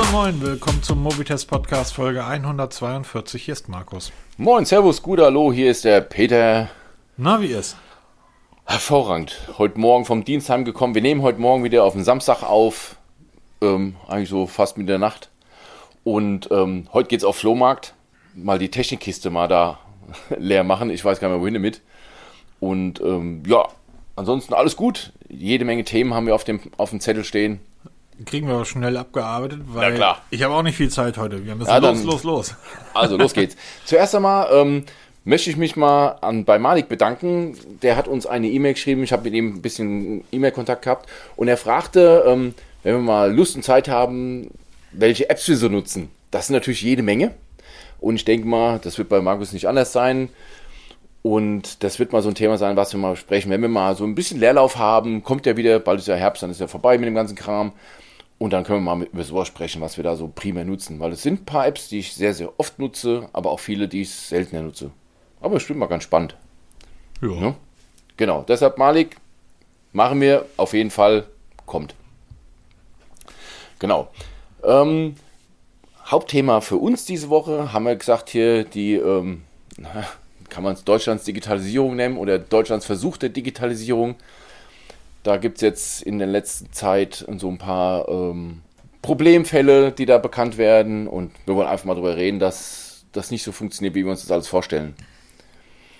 Hallo und moin, willkommen zum Mobitest Podcast Folge 142. Hier ist Markus. Moin, Servus, gut, hallo, hier ist der Peter. Na, wie ist? Hervorragend. Heute Morgen vom Dienst heimgekommen. Wir nehmen heute Morgen wieder auf den Samstag auf. Ähm, eigentlich so fast mit der Nacht. Und ähm, heute geht's auf Flohmarkt. Mal die Technikkiste mal da leer machen. Ich weiß gar nicht mehr, wohin damit. Und ähm, ja, ansonsten alles gut. Jede Menge Themen haben wir auf dem, auf dem Zettel stehen. Kriegen wir aber schnell abgearbeitet, weil Ja, klar. ich habe auch nicht viel Zeit heute. Wir müssen Ja, los, los, los. Also los geht's. Zuerst einmal ähm, möchte ich mich mal an, bei Malik bedanken. Der hat uns eine E-Mail geschrieben. Ich habe mit ihm ein bisschen E-Mail-Kontakt gehabt. Und er fragte, ähm, wenn wir mal Lust und Zeit haben, welche Apps wir so nutzen. Das sind natürlich jede Menge. Und ich denke mal, das wird bei Markus nicht anders sein. Und das wird mal so ein Thema sein, was wir mal besprechen. Wenn wir mal so ein bisschen Leerlauf haben, kommt ja wieder, bald ist ja Herbst, dann ist ja vorbei mit dem ganzen Kram. Und dann können wir mal mit- über sowas sprechen, was wir da so primär nutzen. Weil es sind ein paar Apps, die ich sehr, sehr oft nutze, aber auch viele, die ich seltener nutze. Aber es stimmt mal ganz spannend. Ja. Ne? Genau, deshalb Malik, machen wir auf jeden Fall, kommt. Genau. Ähm, Hauptthema für uns diese Woche haben wir gesagt hier die, ähm, kann man es Deutschlands Digitalisierung nennen oder Deutschlands Versuch der Digitalisierung. Da gibt es jetzt in der letzten Zeit so ein paar ähm, Problemfälle, die da bekannt werden und wir wollen einfach mal darüber reden, dass das nicht so funktioniert, wie wir uns das alles vorstellen.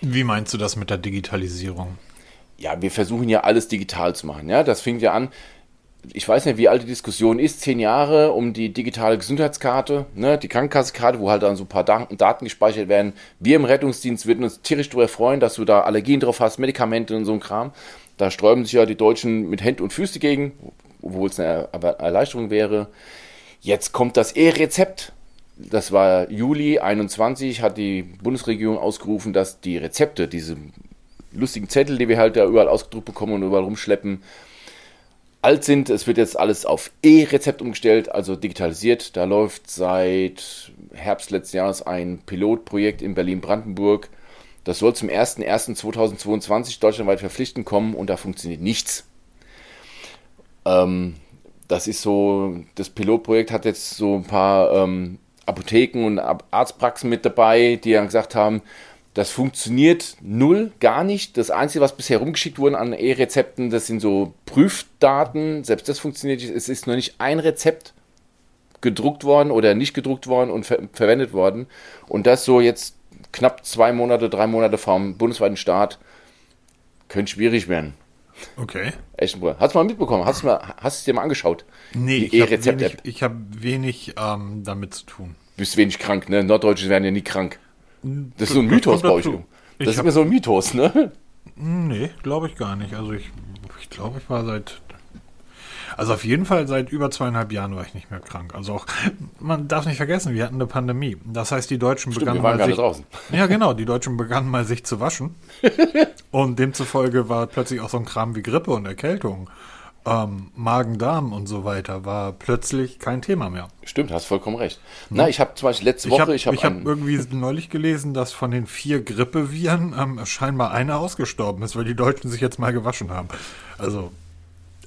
Wie meinst du das mit der Digitalisierung? ja, wir versuchen ja alles digital zu machen. Ja, das fing ja an. Ich weiß nicht, wie alt die Diskussion ist, zehn Jahre um die digitale Gesundheitskarte, ne, die Krankenkassenkarte, wo halt dann so ein paar Daten, Daten gespeichert werden. Wir im Rettungsdienst würden uns tierisch darüber freuen, dass du da Allergien drauf hast, Medikamente und so ein Kram. Da sträuben sich ja die Deutschen mit Händen und Füßen gegen, obwohl es eine Er- Erleichterung wäre. Jetzt kommt das E-Rezept. Das war Juli 21, hat die Bundesregierung ausgerufen, dass die Rezepte, diese lustigen Zettel, die wir halt da überall ausgedruckt bekommen und überall rumschleppen, alt sind. Es wird jetzt alles auf E-Rezept umgestellt, also digitalisiert. Da läuft seit Herbst letzten Jahres ein Pilotprojekt in Berlin-Brandenburg. Das soll zum 01.01.2022 deutschlandweit verpflichtend kommen und da funktioniert nichts. Ähm, das ist so, das Pilotprojekt hat jetzt so ein paar ähm, Apotheken und Arztpraxen mit dabei, die dann gesagt haben, das funktioniert null, gar nicht. Das Einzige, was bisher rumgeschickt wurde an E-Rezepten, das sind so Prüfdaten. Selbst das funktioniert nicht. Es ist noch nicht ein Rezept gedruckt worden oder nicht gedruckt worden und ver verwendet worden. Und das so jetzt knapp zwei Monate, drei Monate vom bundesweiten Start könnte schwierig werden. Okay. Bruder. Hast du mal mitbekommen? Hast du mal, hast du es dir mal angeschaut? Nee, Die ich habe E-Rezept-App. wenig, ich hab wenig ähm, damit zu tun. bist wenig krank, ne? Norddeutsche werden ja nie krank. Das ist so ein Mythos bei euch. du. Das ist mir so ein Mythos, ne? Nee, glaube ich gar nicht. Also ich, ich glaube, ich war seit, also auf jeden Fall seit über zweieinhalb Jahren war ich nicht mehr krank. Also auch, man darf nicht vergessen, wir hatten eine Pandemie. Das heißt, die Deutschen Stimmt, begannen mal sich, nicht draußen. ja genau, die Deutschen begannen mal sich zu waschen. und demzufolge war plötzlich auch so ein Kram wie Grippe und Erkältung, ähm, Magen-Darm und so weiter war plötzlich kein Thema mehr. Stimmt, hast vollkommen recht. Na, ich habe zum Beispiel letzte Woche, ich habe ich hab einen- irgendwie neulich gelesen, dass von den vier Grippeviren ähm, scheinbar einer ausgestorben ist, weil die Deutschen sich jetzt mal gewaschen haben. Also,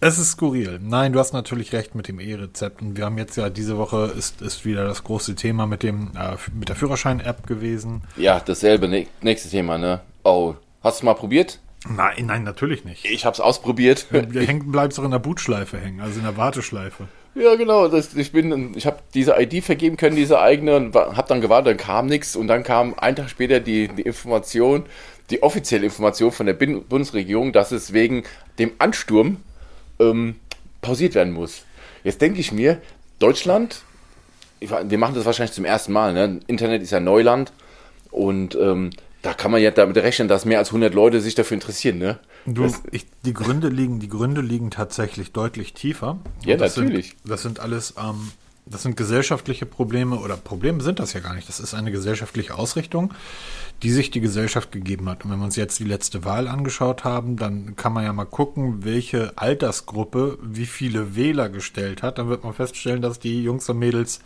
es ist skurril. Nein, du hast natürlich recht mit dem E-Rezept. Und wir haben jetzt ja diese Woche ist, ist wieder das große Thema mit dem äh, mit der Führerschein-App gewesen. ja, dasselbe, ne, nächstes Thema, ne? Oh, hast du mal probiert? Nein, nein, natürlich nicht. Ich habe es ausprobiert. Du häng, bleibst doch in der Bootschleife hängen, also in der Warteschleife. ja, genau, das, ich bin, ich habe diese ID vergeben können, diese eigene, und habe dann gewartet, dann kam nichts und dann kam einen Tag später die, die Information, die offizielle Information von der Bundesregierung, dass es wegen dem Ansturm ähm, pausiert werden muss. Jetzt denke ich mir, Deutschland, ich, wir machen das wahrscheinlich zum ersten Mal, ne? Internet ist ja Neuland und ähm, da kann man ja damit rechnen, dass mehr als 100 Leute sich dafür interessieren, ne? Du, ich, die Gründe liegen, die Gründe liegen tatsächlich deutlich tiefer. Ja, das natürlich. Sind, das sind alles, ähm, das sind gesellschaftliche Probleme oder Probleme sind das ja gar nicht. Das ist eine gesellschaftliche Ausrichtung, die sich die Gesellschaft gegeben hat. Und wenn wir uns jetzt die letzte Wahl angeschaut haben, dann kann man ja mal gucken, welche Altersgruppe wie viele Wähler gestellt hat. Dann wird man feststellen, dass die Jungs und Mädels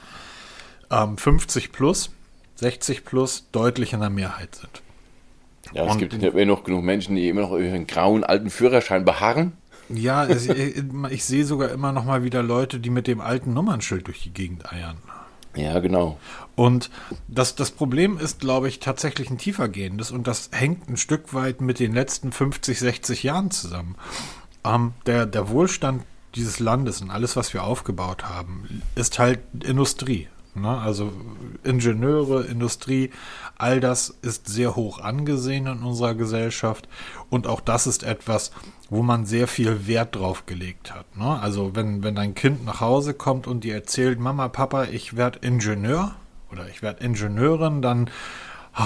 ähm, 50 plus, 60 plus deutlich in der Mehrheit sind. Ja, es Und- gibt immer noch genug Menschen, die immer noch über einen grauen alten Führerschein beharren. Ja, es, ich, ich sehe sogar immer noch mal wieder Leute, die mit dem alten Nummernschild durch die Gegend eiern. Ja, genau. Und das, das Problem ist, glaube ich, tatsächlich ein tiefergehendes und das hängt ein Stück weit mit den letzten 50, 60 Jahren zusammen. Ähm, der, der Wohlstand dieses Landes und alles, was wir aufgebaut haben, ist halt Industrie. Ne? Also Ingenieure, Industrie, all das ist sehr hoch angesehen in unserer Gesellschaft und auch das ist etwas, wo man sehr viel Wert drauf gelegt hat. Ne? Also wenn, wenn dein Kind nach Hause kommt und dir erzählt, Mama, Papa, ich werde Ingenieur oder ich werde Ingenieurin, dann oh,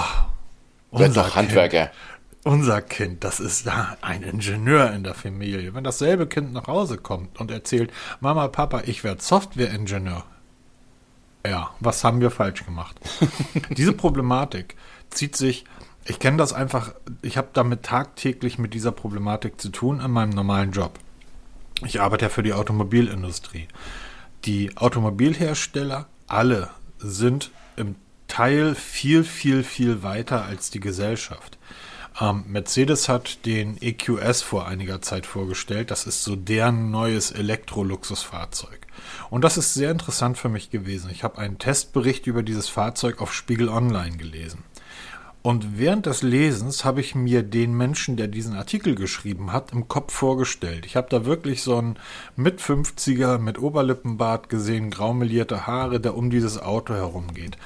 unser kind, Handwerker. Unser Kind, das ist ein Ingenieur in der Familie. Wenn dasselbe Kind nach Hause kommt und erzählt, Mama, Papa, ich werde Softwareingenieur. Ja, was haben wir falsch gemacht? Diese Problematik zieht sich ich kenne das einfach, ich habe damit tagtäglich mit dieser Problematik zu tun in meinem normalen Job. Ich arbeite ja für die Automobilindustrie. Die Automobilhersteller, alle sind im Teil viel, viel, viel weiter als die Gesellschaft. Ähm, Mercedes hat den EQS vor einiger Zeit vorgestellt. Das ist so deren neues Elektro-Luxusfahrzeug. Und das ist sehr interessant für mich gewesen. Ich habe einen Testbericht über dieses Fahrzeug auf Spiegel Online gelesen. Und während des Lesens habe ich mir den Menschen, der diesen Artikel geschrieben hat, im Kopf vorgestellt. Ich habe da wirklich so einen mit 50er mit Oberlippenbart gesehen, graumelierte Haare, der um dieses Auto herumgeht.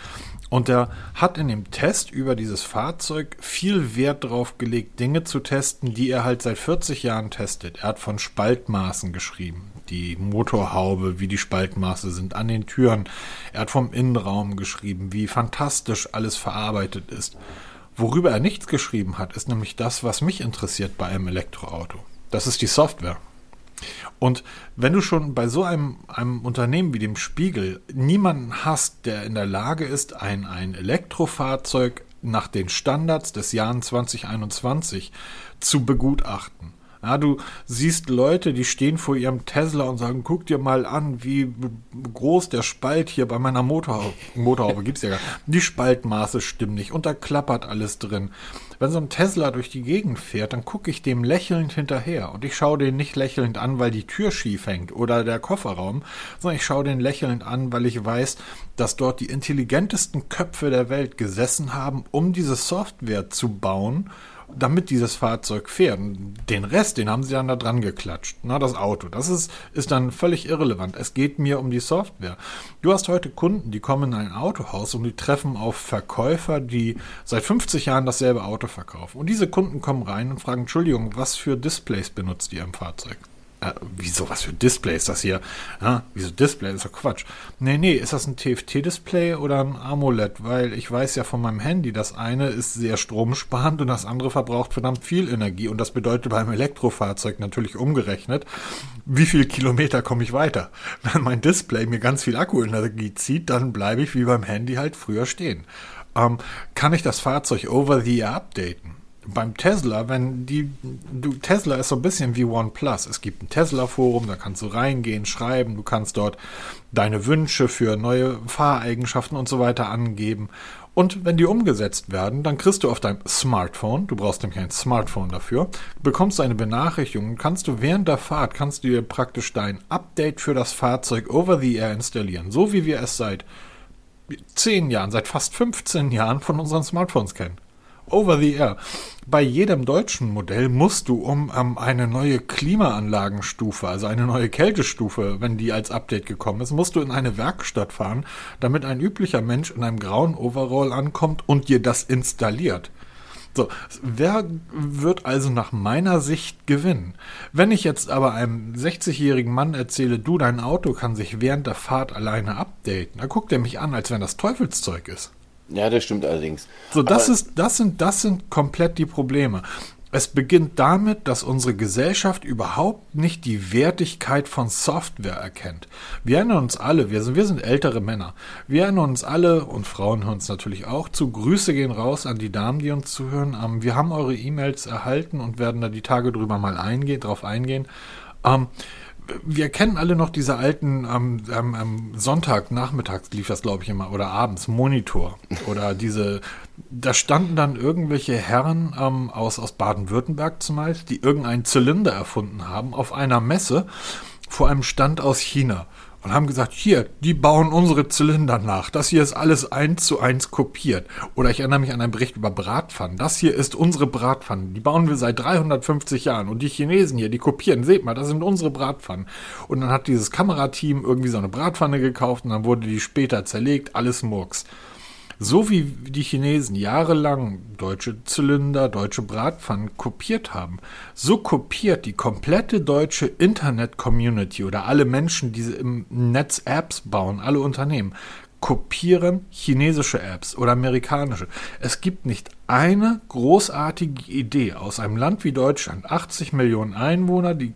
Und der hat in dem Test über dieses Fahrzeug viel Wert darauf gelegt, Dinge zu testen, die er halt seit 40 Jahren testet. Er hat von Spaltmaßen geschrieben, die Motorhaube, wie die Spaltmaße sind an den Türen. Er hat vom Innenraum geschrieben, wie fantastisch alles verarbeitet ist. Worüber er nichts geschrieben hat, ist nämlich das, was mich interessiert bei einem Elektroauto. Das ist die Software. Und wenn du schon bei so einem, einem Unternehmen wie dem Spiegel niemanden hast, der in der Lage ist, ein, ein Elektrofahrzeug nach den Standards des Jahres 2021 zu begutachten, ja, du siehst Leute, die stehen vor ihrem Tesla und sagen, guck dir mal an, wie groß der Spalt hier bei meiner Motor Motorhaube gibt's ja gar nicht. Die Spaltmaße stimmen nicht und da klappert alles drin. Wenn so ein Tesla durch die Gegend fährt, dann gucke ich dem lächelnd hinterher und ich schaue den nicht lächelnd an, weil die Tür schief hängt oder der Kofferraum, sondern ich schaue den lächelnd an, weil ich weiß, dass dort die intelligentesten Köpfe der Welt gesessen haben, um diese Software zu bauen damit dieses Fahrzeug fährt. Den Rest, den haben sie dann da dran geklatscht. Na, das Auto. Das ist, ist dann völlig irrelevant. Es geht mir um die Software. Du hast heute Kunden, die kommen in ein Autohaus und die treffen auf Verkäufer, die seit 50 Jahren dasselbe Auto verkaufen. Und diese Kunden kommen rein und fragen, Entschuldigung, was für Displays benutzt ihr im Fahrzeug? Äh, wieso, was für Display ist das hier? Ja, wieso Display? Das ist doch Quatsch. Nee, nee, ist das ein TFT-Display oder ein AMOLED? Weil ich weiß ja von meinem Handy, das eine ist sehr stromsparend und das andere verbraucht verdammt viel Energie. Und das bedeutet beim Elektrofahrzeug natürlich umgerechnet, wie viele Kilometer komme ich weiter? Wenn mein Display mir ganz viel Akkuenergie zieht, dann bleibe ich wie beim Handy halt früher stehen. Ähm, kann ich das Fahrzeug over the air updaten? Beim Tesla, wenn die, du, Tesla ist so ein bisschen wie OnePlus. Es gibt ein Tesla-Forum, da kannst du reingehen, schreiben, du kannst dort deine Wünsche für neue Fahreigenschaften und so weiter angeben. Und wenn die umgesetzt werden, dann kriegst du auf deinem Smartphone, du brauchst nämlich ein Smartphone dafür, bekommst du eine Benachrichtigung und kannst du während der Fahrt, kannst du dir praktisch dein Update für das Fahrzeug over the air installieren. So wie wir es seit zehn Jahren, seit fast 15 Jahren von unseren Smartphones kennen. Over the Air. Bei jedem deutschen Modell musst du, um ähm, eine neue Klimaanlagenstufe, also eine neue Kältestufe, wenn die als Update gekommen ist, musst du in eine Werkstatt fahren, damit ein üblicher Mensch in einem grauen Overall ankommt und dir das installiert. So, wer wird also nach meiner Sicht gewinnen? Wenn ich jetzt aber einem 60-jährigen Mann erzähle, du, dein Auto kann sich während der Fahrt alleine updaten, dann guckt er mich an, als wenn das Teufelszeug ist. Ja, das stimmt allerdings. So, das ist, das sind, das sind komplett die Probleme. Es beginnt damit, dass unsere Gesellschaft überhaupt nicht die Wertigkeit von Software erkennt. Wir erinnern uns alle, wir sind, wir sind ältere Männer. Wir erinnern uns alle, und Frauen hören uns natürlich auch zu. Grüße gehen raus an die Damen, die uns zuhören. Ähm, wir haben eure E-Mails erhalten und werden da die Tage drüber mal eingehen, drauf eingehen. Ähm, wir kennen alle noch diese alten, am ähm, ähm, Sonntag nachmittags lief das, glaube ich, immer, oder abends, Monitor. Oder diese, da standen dann irgendwelche Herren ähm, aus, aus Baden-Württemberg zumeist, die irgendeinen Zylinder erfunden haben, auf einer Messe vor einem Stand aus China und haben gesagt, hier, die bauen unsere Zylinder nach. Das hier ist alles eins zu eins kopiert. Oder ich erinnere mich an einen Bericht über Bratpfannen. Das hier ist unsere Bratpfannen. Die bauen wir seit 350 Jahren. Und die Chinesen hier, die kopieren. Seht mal, das sind unsere Bratpfannen. Und dann hat dieses Kamerateam irgendwie so eine Bratpfanne gekauft und dann wurde die später zerlegt. Alles Murks. So wie die Chinesen jahrelang deutsche Zylinder, deutsche Bratpfannen kopiert haben, so kopiert die komplette deutsche Internet-Community oder alle Menschen, die im Netz Apps bauen, alle Unternehmen, kopieren chinesische Apps oder amerikanische. Es gibt nicht eine großartige Idee aus einem Land wie Deutschland, 80 Millionen Einwohner, die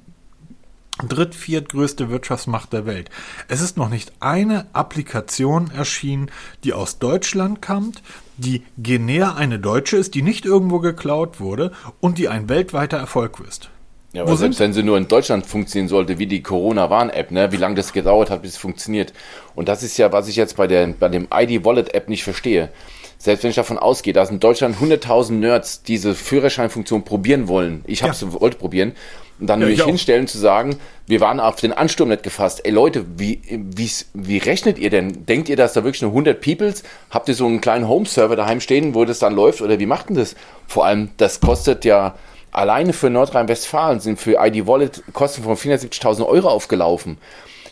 dritt-, viertgrößte Wirtschaftsmacht der Welt. Es ist noch nicht eine Applikation erschienen, die aus Deutschland kommt, die genäher eine deutsche ist, die nicht irgendwo geklaut wurde und die ein weltweiter Erfolg ist. Ja, aber Wo selbst wenn sie nur in Deutschland funktionieren sollte, wie die Corona-Warn-App, ne, wie lange das gedauert hat, bis es funktioniert. Und das ist ja, was ich jetzt bei, der, bei dem ID-Wallet-App nicht verstehe. Selbst wenn ich davon ausgehe, dass in Deutschland 100.000 Nerds diese Führerscheinfunktion probieren wollen, ich habe ja. wollte probieren, und dann ja, nämlich hinstellen zu sagen, wir waren auf den Ansturm nicht gefasst. Ey Leute, wie, wie, wie rechnet ihr denn? Denkt ihr, dass da wirklich nur 100 Peoples? Habt ihr so einen kleinen Home-Server daheim stehen, wo das dann läuft? Oder wie macht denn das? Vor allem, das kostet ja alleine für Nordrhein-Westfalen sind für ID Wallet Kosten von 470.000 Euro aufgelaufen.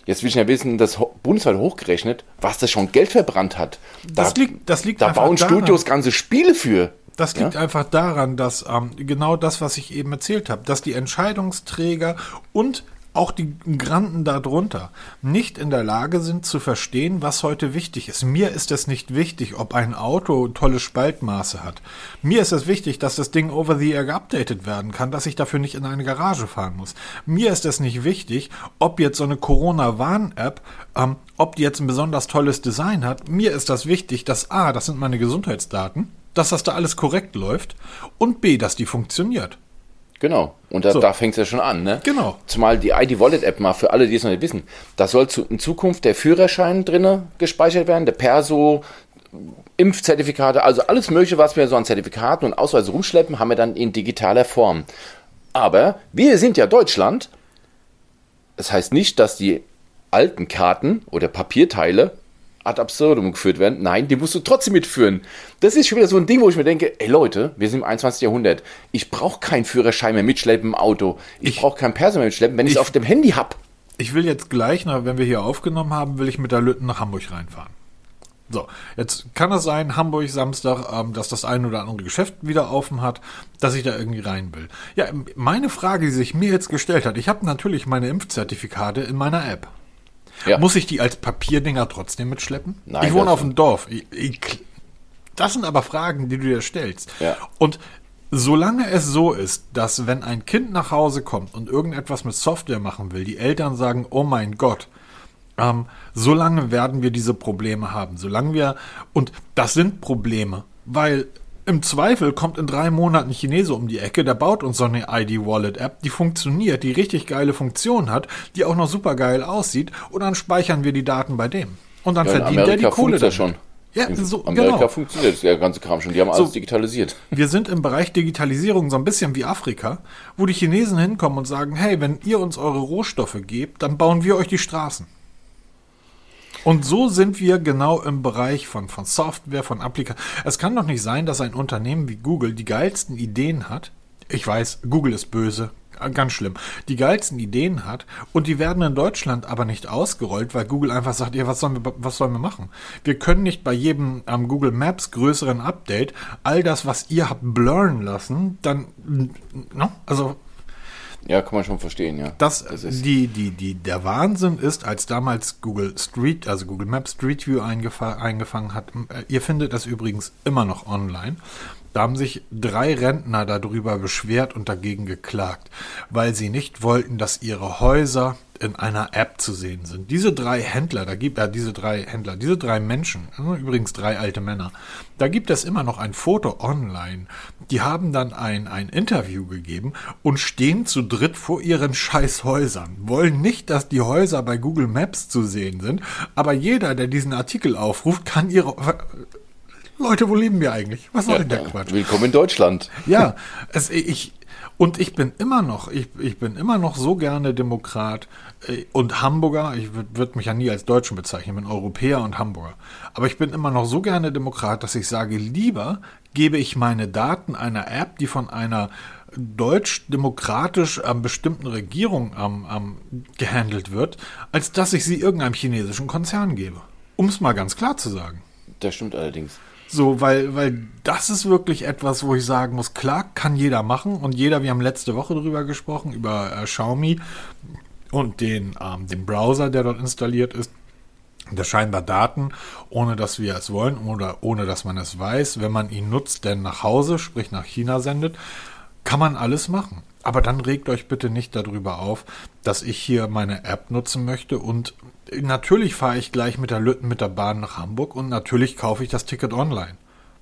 Jetzt will ich ja wissen, das bundesweit hochgerechnet, was das schon Geld verbrannt hat. Da, das liegt, das liegt da bauen daran. Studios ganze Spiele für. Das liegt ja? einfach daran, dass ähm, genau das, was ich eben erzählt habe, dass die Entscheidungsträger und auch die Granden darunter nicht in der Lage sind zu verstehen, was heute wichtig ist. Mir ist es nicht wichtig, ob ein Auto tolle Spaltmaße hat. Mir ist es wichtig, dass das Ding over the air geupdatet werden kann, dass ich dafür nicht in eine Garage fahren muss. Mir ist es nicht wichtig, ob jetzt so eine Corona-Warn-App, ähm, ob die jetzt ein besonders tolles Design hat. Mir ist das wichtig, dass A, das sind meine Gesundheitsdaten, dass das da alles korrekt läuft und B, dass die funktioniert. Genau. Und da, so. da fängt es ja schon an, ne? Genau. Zumal die ID Wallet App mal für alle, die es noch nicht wissen, da soll zu, in Zukunft der Führerschein drinne gespeichert werden, der Perso, Impfzertifikate, also alles Mögliche, was wir so an Zertifikaten und Ausweise rumschleppen, haben wir dann in digitaler Form. Aber wir sind ja Deutschland. Das heißt nicht, dass die alten Karten oder Papierteile ad absurdum geführt werden. Nein, die musst du trotzdem mitführen. Das ist schon wieder so ein Ding, wo ich mir denke, ey Leute, wir sind im 21. Jahrhundert. Ich brauche keinen Führerschein mehr mitschleppen im Auto. Ich, ich brauche keinen Perso mehr mitschleppen, wenn ich es auf dem Handy habe. Ich will jetzt gleich, wenn wir hier aufgenommen haben, will ich mit der Lütten nach Hamburg reinfahren. So, jetzt kann es sein, Hamburg Samstag, ähm, dass das ein oder andere Geschäft wieder offen hat, dass ich da irgendwie rein will. Ja, meine Frage, die sich mir jetzt gestellt hat, ich habe natürlich meine Impfzertifikate in meiner App. Ja. Muss ich die als Papierdinger trotzdem mitschleppen? Nein, ich wohne auf dem Dorf. Ich, ich, das sind aber Fragen, die du dir stellst. Ja. Und solange es so ist, dass wenn ein Kind nach Hause kommt und irgendetwas mit Software machen will, die Eltern sagen, oh mein Gott, ähm, solange werden wir diese Probleme haben. Solange wir, und das sind Probleme, weil im Zweifel kommt in drei Monaten ein Chinese um die Ecke, der baut uns so eine ID-Wallet-App, die funktioniert, die richtig geile Funktion hat, die auch noch super geil aussieht, und dann speichern wir die Daten bei dem. Und dann ja, verdient der die Kohle. Das schon. Ja, so, Amerika genau. funktioniert der ganze Kram schon. Die haben alles so, digitalisiert. Wir sind im Bereich Digitalisierung so ein bisschen wie Afrika, wo die Chinesen hinkommen und sagen, hey, wenn ihr uns eure Rohstoffe gebt, dann bauen wir euch die Straßen. Und so sind wir genau im Bereich von, von Software, von Applikationen. Es kann doch nicht sein, dass ein Unternehmen wie Google die geilsten Ideen hat. Ich weiß, Google ist böse, ganz schlimm, die geilsten Ideen hat und die werden in Deutschland aber nicht ausgerollt, weil Google einfach sagt, ja, was sollen wir, was sollen wir machen? Wir können nicht bei jedem ähm, Google Maps größeren Update all das, was ihr habt, blurren lassen, dann, no? also ja, kann man schon verstehen, ja. Das, das die, die, die, der Wahnsinn ist, als damals Google Street, also Google Maps Street View eingef eingefangen hat, äh, ihr findet das übrigens immer noch online, Da haben sich drei Rentner darüber beschwert und dagegen geklagt, weil sie nicht wollten, dass ihre Häuser in einer App zu sehen sind. Diese drei Händler, da gibt äh, diese drei Händler, diese drei Menschen, übrigens drei alte Männer, da gibt es immer noch ein Foto online. Die haben dann ein, ein Interview gegeben und stehen zu dritt vor ihren Scheißhäusern. Wollen nicht, dass die Häuser bei Google Maps zu sehen sind, aber jeder, der diesen Artikel aufruft, kann ihre Leute, wo leben wir eigentlich? Was soll ja, denn der Quatsch? Willkommen in Deutschland. Ja, es, ich, und ich bin immer noch, ich, ich bin immer noch so gerne Demokrat äh, und Hamburger. Ich würde mich ja nie als Deutschen bezeichnen, ich bin Europäer und Hamburger. Aber ich bin immer noch so gerne Demokrat, dass ich sage, lieber gebe ich meine Daten einer App, die von einer deutsch-demokratisch ähm, bestimmten Regierung ähm, ähm, gehandelt wird, als dass ich sie irgendeinem chinesischen Konzern gebe. Um es mal ganz klar zu sagen. Das stimmt allerdings. So, weil, weil das ist wirklich etwas, wo ich sagen muss, klar, kann jeder machen und jeder, wir haben letzte Woche darüber gesprochen, über äh, Xiaomi und den, ähm, den Browser, der dort installiert ist, der scheinbar Daten, ohne dass wir es wollen oder ohne dass man es weiß, wenn man ihn nutzt, denn nach Hause, sprich nach China sendet, kann man alles machen. Aber dann regt euch bitte nicht darüber auf, dass ich hier meine App nutzen möchte und natürlich fahre ich gleich mit der Lütten mit der Bahn nach Hamburg und natürlich kaufe ich das Ticket online.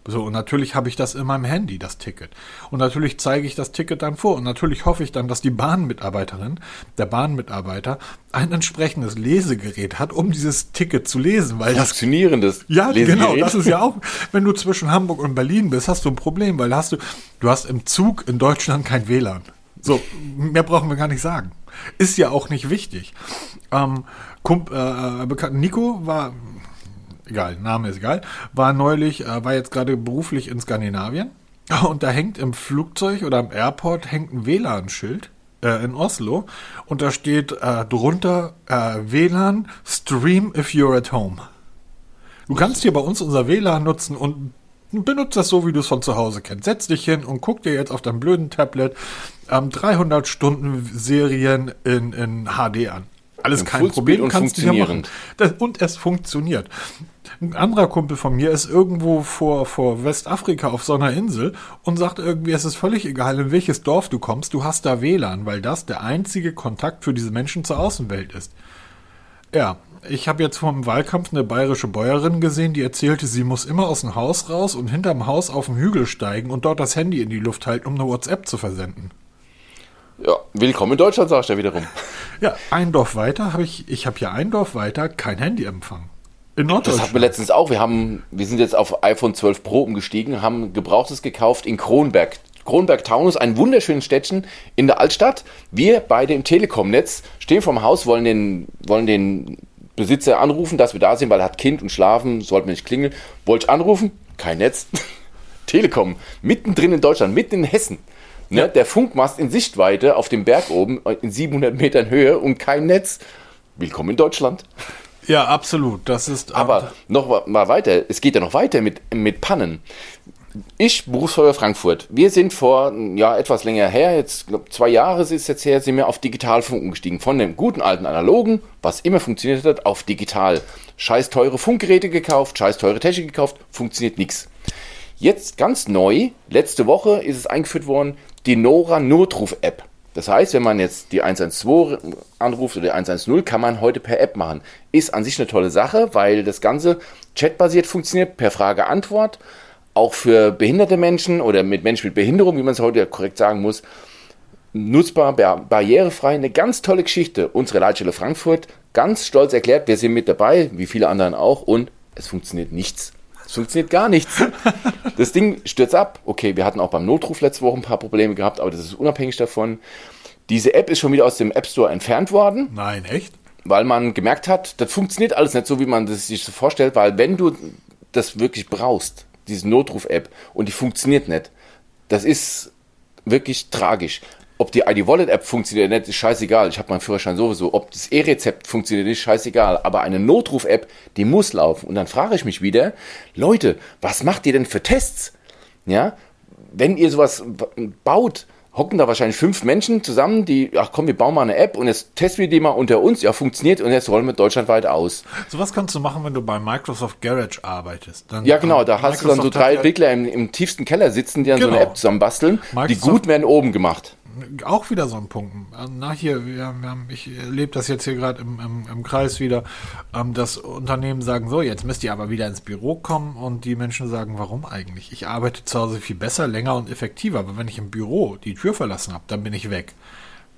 So, und natürlich habe ich das in meinem Handy, das Ticket. Und natürlich zeige ich das Ticket dann vor. Und natürlich hoffe ich dann, dass die Bahnmitarbeiterin, der Bahnmitarbeiter, ein entsprechendes Lesegerät hat, um dieses Ticket zu lesen. Weil das Funktionierendes Ja, Lesegerät. genau. Das ist ja auch, wenn du zwischen Hamburg und Berlin bist, hast du ein Problem, weil hast du, du hast im Zug in Deutschland kein WLAN. So, mehr brauchen wir gar nicht sagen. Ist ja auch nicht wichtig. Ähm, Kump, äh, äh Nico war, egal, Name ist egal, war neulich, äh, war jetzt gerade beruflich in Skandinavien und da hängt im Flugzeug oder im Airport hängt ein WLAN-Schild äh, in Oslo und da steht äh, drunter äh, WLAN Stream if you're at home. Du kannst hier bei uns unser WLAN nutzen und benutzt das so, wie du es von zu Hause kennst. Setz dich hin und guck dir jetzt auf deinem blöden Tablet ähm, 300 Stunden Serien in, in HD an. Alles Im kein Problem, und kannst du ja machen. Das, und es funktioniert. Ein anderer Kumpel von mir ist irgendwo vor, vor Westafrika auf so einer Insel und sagt irgendwie, es ist völlig egal, in welches Dorf du kommst, du hast da WLAN, weil das der einzige Kontakt für diese Menschen zur Außenwelt ist. Ja, ich habe jetzt vom Wahlkampf eine bayerische Bäuerin gesehen, die erzählte, sie muss immer aus dem Haus raus und hinterm Haus auf den Hügel steigen und dort das Handy in die Luft halten, um eine WhatsApp zu versenden. Ja, willkommen in Deutschland, sagst du wiederum. Ja, ein Dorf weiter habe ich, ich habe hier ein Dorf weiter kein Handyempfang. In Norddeutschland. Das hatten wir letztens auch. Wir haben, wir sind jetzt auf iPhone 12 Pro umgestiegen, haben Gebrauchtes gekauft in Kronberg. Kronberg-Taunus, ein wunderschönes Städtchen in der Altstadt. Wir beide im Telekom-Netz stehen vorm Haus, wollen den, wollen den Besitzer anrufen, dass wir da sind, weil er hat Kind und schlafen, sollten wir nicht klingeln. Wollte ich anrufen? Kein Netz. Telekom, mittendrin in Deutschland, mitten in Hessen. Ne? Ja. Der Funkmast in Sichtweite auf dem Berg oben in 700 Metern Höhe und kein Netz. Willkommen in Deutschland. Ja, absolut. Das ist. Aber noch mal weiter. Es geht ja noch weiter mit, mit Pannen. Ich, Berufsfeuer Frankfurt. Wir sind vor, ja, etwas länger her, jetzt, glaub, zwei Jahre ist jetzt her, sind wir auf Digitalfunk umgestiegen. Von dem guten alten Analogen, was immer funktioniert hat, auf digital. Scheiß teure Funkgeräte gekauft, scheiß teure Technik gekauft, funktioniert nichts. Jetzt ganz neu, letzte Woche ist es eingeführt worden, die Nora Notruf-App. Das heißt, wenn man jetzt die 112 anruft oder die 110, kann man heute per App machen. Ist an sich eine tolle Sache, weil das Ganze chatbasiert funktioniert, per Frage-Antwort. Auch für behinderte Menschen oder mit Menschen mit Behinderung, wie man es heute korrekt sagen muss, nutzbar, barrierefrei. Eine ganz tolle Geschichte. Unsere Leitstelle Frankfurt, ganz stolz erklärt, wir sind mit dabei, wie viele anderen auch, und es funktioniert nichts. Funktioniert gar nichts. Das Ding stürzt ab. Okay, wir hatten auch beim Notruf letzte Woche ein paar Probleme gehabt, aber das ist unabhängig davon. Diese App ist schon wieder aus dem App Store entfernt worden. Nein, echt? Weil man gemerkt hat, das funktioniert alles nicht so, wie man das sich so vorstellt, weil wenn du das wirklich brauchst, diese Notruf-App, und die funktioniert nicht, das ist wirklich tragisch. Ob die ID-Wallet-App funktioniert oder nicht, ist scheißegal. Ich habe meinen Führerschein sowieso. Ob das E-Rezept funktioniert, ist scheißegal. Aber eine Notruf-App, die muss laufen. Und dann frage ich mich wieder, Leute, was macht ihr denn für Tests? Ja, wenn ihr sowas baut, hocken da wahrscheinlich fünf Menschen zusammen, die, ach komm, wir bauen mal eine App und jetzt testen wir die mal unter uns, ja, funktioniert und jetzt rollen wir deutschlandweit aus. So was kannst du machen, wenn du bei Microsoft Garage arbeitest. Dann, ja, genau, da hast du dann so drei Entwickler im, im, tiefsten Keller sitzen, die dann genau. so eine genau. App zusammenbasteln. Microsoft, die gut werden oben gemacht auch wieder so ein Punkt. Na, hier, wir, wir haben, ich erlebe das jetzt hier gerade im, im, im, Kreis wieder, ähm, dass Unternehmen sagen, so, jetzt müsst ihr aber wieder ins Büro kommen und die Menschen sagen, warum eigentlich? Ich arbeite zu Hause viel besser, länger und effektiver, aber wenn ich im Büro die Tür verlassen habe, dann bin ich weg.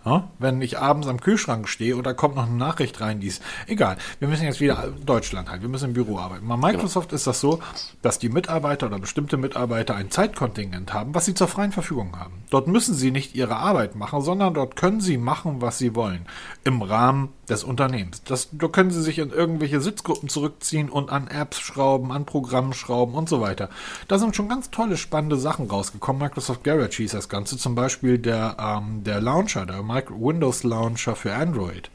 Ja? Wenn ich abends am Kühlschrank stehe oder kommt noch eine Nachricht rein, die ist egal. Wir müssen jetzt wieder Deutschland halt, wir müssen im Büro arbeiten. Bei Microsoft genau. ist das so, dass die Mitarbeiter oder bestimmte Mitarbeiter ein Zeitkontingent haben, was sie zur freien Verfügung haben. Dort müssen sie nicht ihre Arbeit machen, sondern dort können sie machen, was sie wollen. Im Rahmen des Unternehmens. Das, da können sie sich in irgendwelche Sitzgruppen zurückziehen und an Apps schrauben, an Programmen schrauben und so weiter. Da sind schon ganz tolle, spannende Sachen rausgekommen. Microsoft Garage hieß das Ganze. Zum Beispiel der, ähm, der Launcher, der Windows Launcher für Android,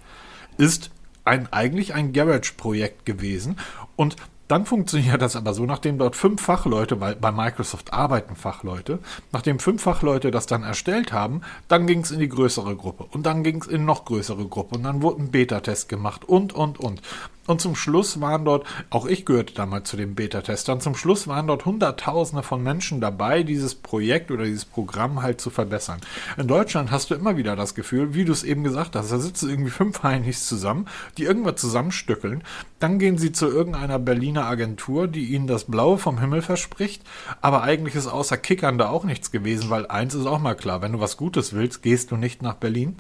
ist ein, eigentlich ein Garage-Projekt gewesen. Und dann funktioniert das aber so, nachdem dort fünf Fachleute, weil bei Microsoft arbeiten Fachleute, nachdem fünf Fachleute das dann erstellt haben, dann ging es in die größere Gruppe und dann ging es in noch größere Gruppe und dann wurde ein Beta-Test gemacht und, und, und. Und zum Schluss waren dort, auch ich gehörte damals zu den Beta-Testern, zum Schluss waren dort Hunderttausende von Menschen dabei, dieses Projekt oder dieses Programm halt zu verbessern. In Deutschland hast du immer wieder das Gefühl, wie du es eben gesagt hast, da sitzen irgendwie fünf Heinis zusammen, die irgendwas zusammenstückeln, dann gehen sie zu irgendeiner Berliner Agentur, die ihnen das Blaue vom Himmel verspricht, aber eigentlich ist außer Kickern da auch nichts gewesen, weil eins ist auch mal klar, wenn du was Gutes willst, gehst du nicht nach Berlin,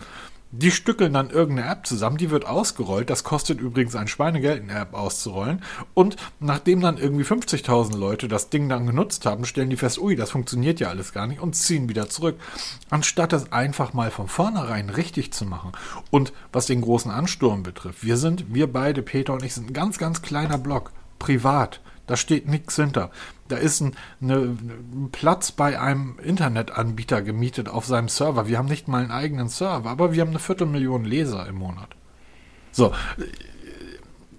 die stückeln dann irgendeine App zusammen, die wird ausgerollt. Das kostet übrigens ein Schweinegeld, eine App auszurollen. Und nachdem dann irgendwie 50.000 Leute das Ding dann genutzt haben, stellen die fest, ui, das funktioniert ja alles gar nicht und ziehen wieder zurück. Anstatt das einfach mal von vornherein richtig zu machen. Und was den großen Ansturm betrifft, wir sind, wir beide, Peter und ich, sind ein ganz, ganz kleiner Block. Privat. Da steht nichts hinter. Da ist ein, eine, ein, Platz bei einem Internetanbieter gemietet auf seinem Server. Wir haben nicht mal einen eigenen Server, aber wir haben eine Viertelmillion Leser im Monat. So,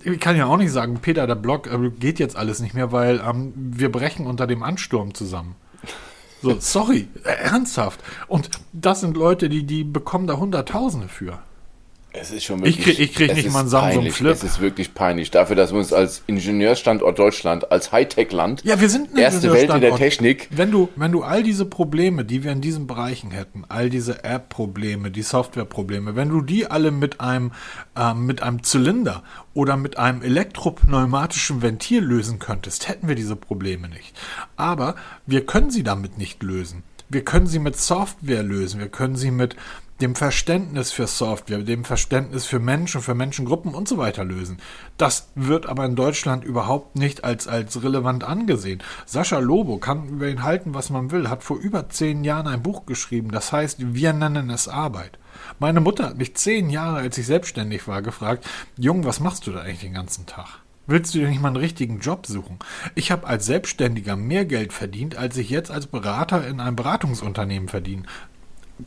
ich kann ja auch nicht sagen, Peter, der Blog äh, geht jetzt alles nicht mehr, weil ähm, wir brechen unter dem Ansturm zusammen. So, sorry, ernsthaft. Und das sind Leute, die, die bekommen da Hunderttausende für. Es ist schon wirklich. Ich krieg, ich krieg nicht mal einen Samsung Flip. Es ist wirklich peinlich. Dafür, dass wir uns als Ingenieursstandort Deutschland, als Hightech-Land, ja, wir sind ein erste Welt in der Technik. Wenn du, wenn du all diese Probleme, die wir in diesen Bereichen hätten, all diese App-Probleme, die Software-Probleme, wenn du die alle mit einem, äh, mit einem Zylinder oder mit einem elektropneumatischen Ventil lösen könntest, hätten wir diese Probleme nicht. Aber wir können sie damit nicht lösen. Wir können sie mit Software lösen. Wir können sie mit dem Verständnis für Software, dem Verständnis für Menschen, für Menschengruppen und so weiter lösen. Das wird aber in Deutschland überhaupt nicht als, als relevant angesehen. Sascha Lobo kann über ihn halten, was man will, hat vor über zehn Jahren ein Buch geschrieben, das heißt, wir nennen es Arbeit. Meine Mutter hat mich zehn Jahre, als ich selbstständig war, gefragt, Jung, was machst du da eigentlich den ganzen Tag? Willst du dir nicht mal einen richtigen Job suchen? Ich habe als Selbstständiger mehr Geld verdient, als ich jetzt als Berater in einem Beratungsunternehmen verdiene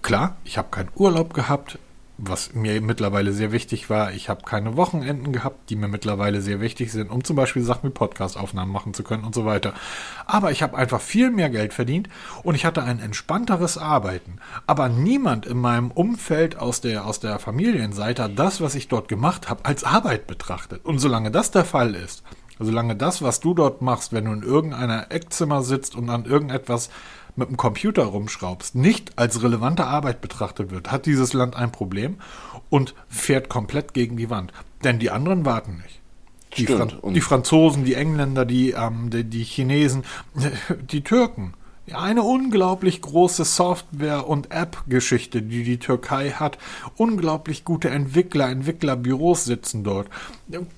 klar, ich habe keinen Urlaub gehabt, was mir mittlerweile sehr wichtig war. Ich habe keine Wochenenden gehabt, die mir mittlerweile sehr wichtig sind, um zum Beispiel Sachen wie Podcast-Aufnahmen machen zu können und so weiter. Aber ich habe einfach viel mehr Geld verdient und ich hatte ein entspannteres Arbeiten. Aber niemand in meinem Umfeld aus der, aus der Familienseite hat das, was ich dort gemacht habe, als Arbeit betrachtet. Und solange das der Fall ist, solange das, was du dort machst, wenn du in irgendeiner Eckzimmer sitzt und an irgendetwas mit dem Computer rumschraubst, nicht als relevante Arbeit betrachtet wird, hat dieses Land ein Problem und fährt komplett gegen die Wand. Denn die anderen warten nicht. Die, Fran die Franzosen, die Engländer, die, ähm, die, die Chinesen, die Türken eine unglaublich große Software- und App-Geschichte, die die Türkei hat. Unglaublich gute Entwickler, Entwicklerbüros sitzen dort.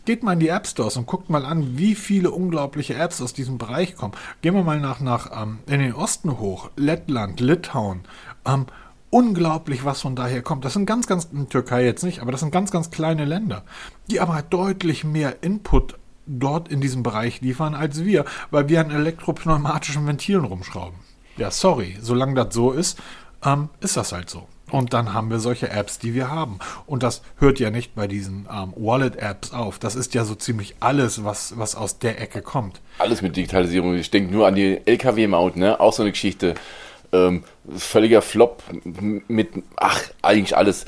Geht mal in die App Stores und guckt mal an, wie viele unglaubliche Apps aus diesem Bereich kommen. Gehen wir mal nach, nach ähm, in den Osten hoch. Lettland, Litauen. Ähm, unglaublich, was von daher kommt. Das sind ganz, ganz, in Türkei jetzt nicht, aber das sind ganz, ganz kleine Länder, die aber deutlich mehr Input dort in diesem Bereich liefern als wir, weil wir an elektropneumatischen Ventilen rumschrauben. Ja, sorry, solange das so ist, ähm, ist das halt so. Und dann haben wir solche Apps, die wir haben. Und das hört ja nicht bei diesen ähm, Wallet-Apps auf. Das ist ja so ziemlich alles, was, was aus der Ecke kommt. Alles mit Digitalisierung. Ich denke nur an die LKW-Maut, ne? Auch so eine Geschichte. ähm, völliger Flop mit, ach, eigentlich alles.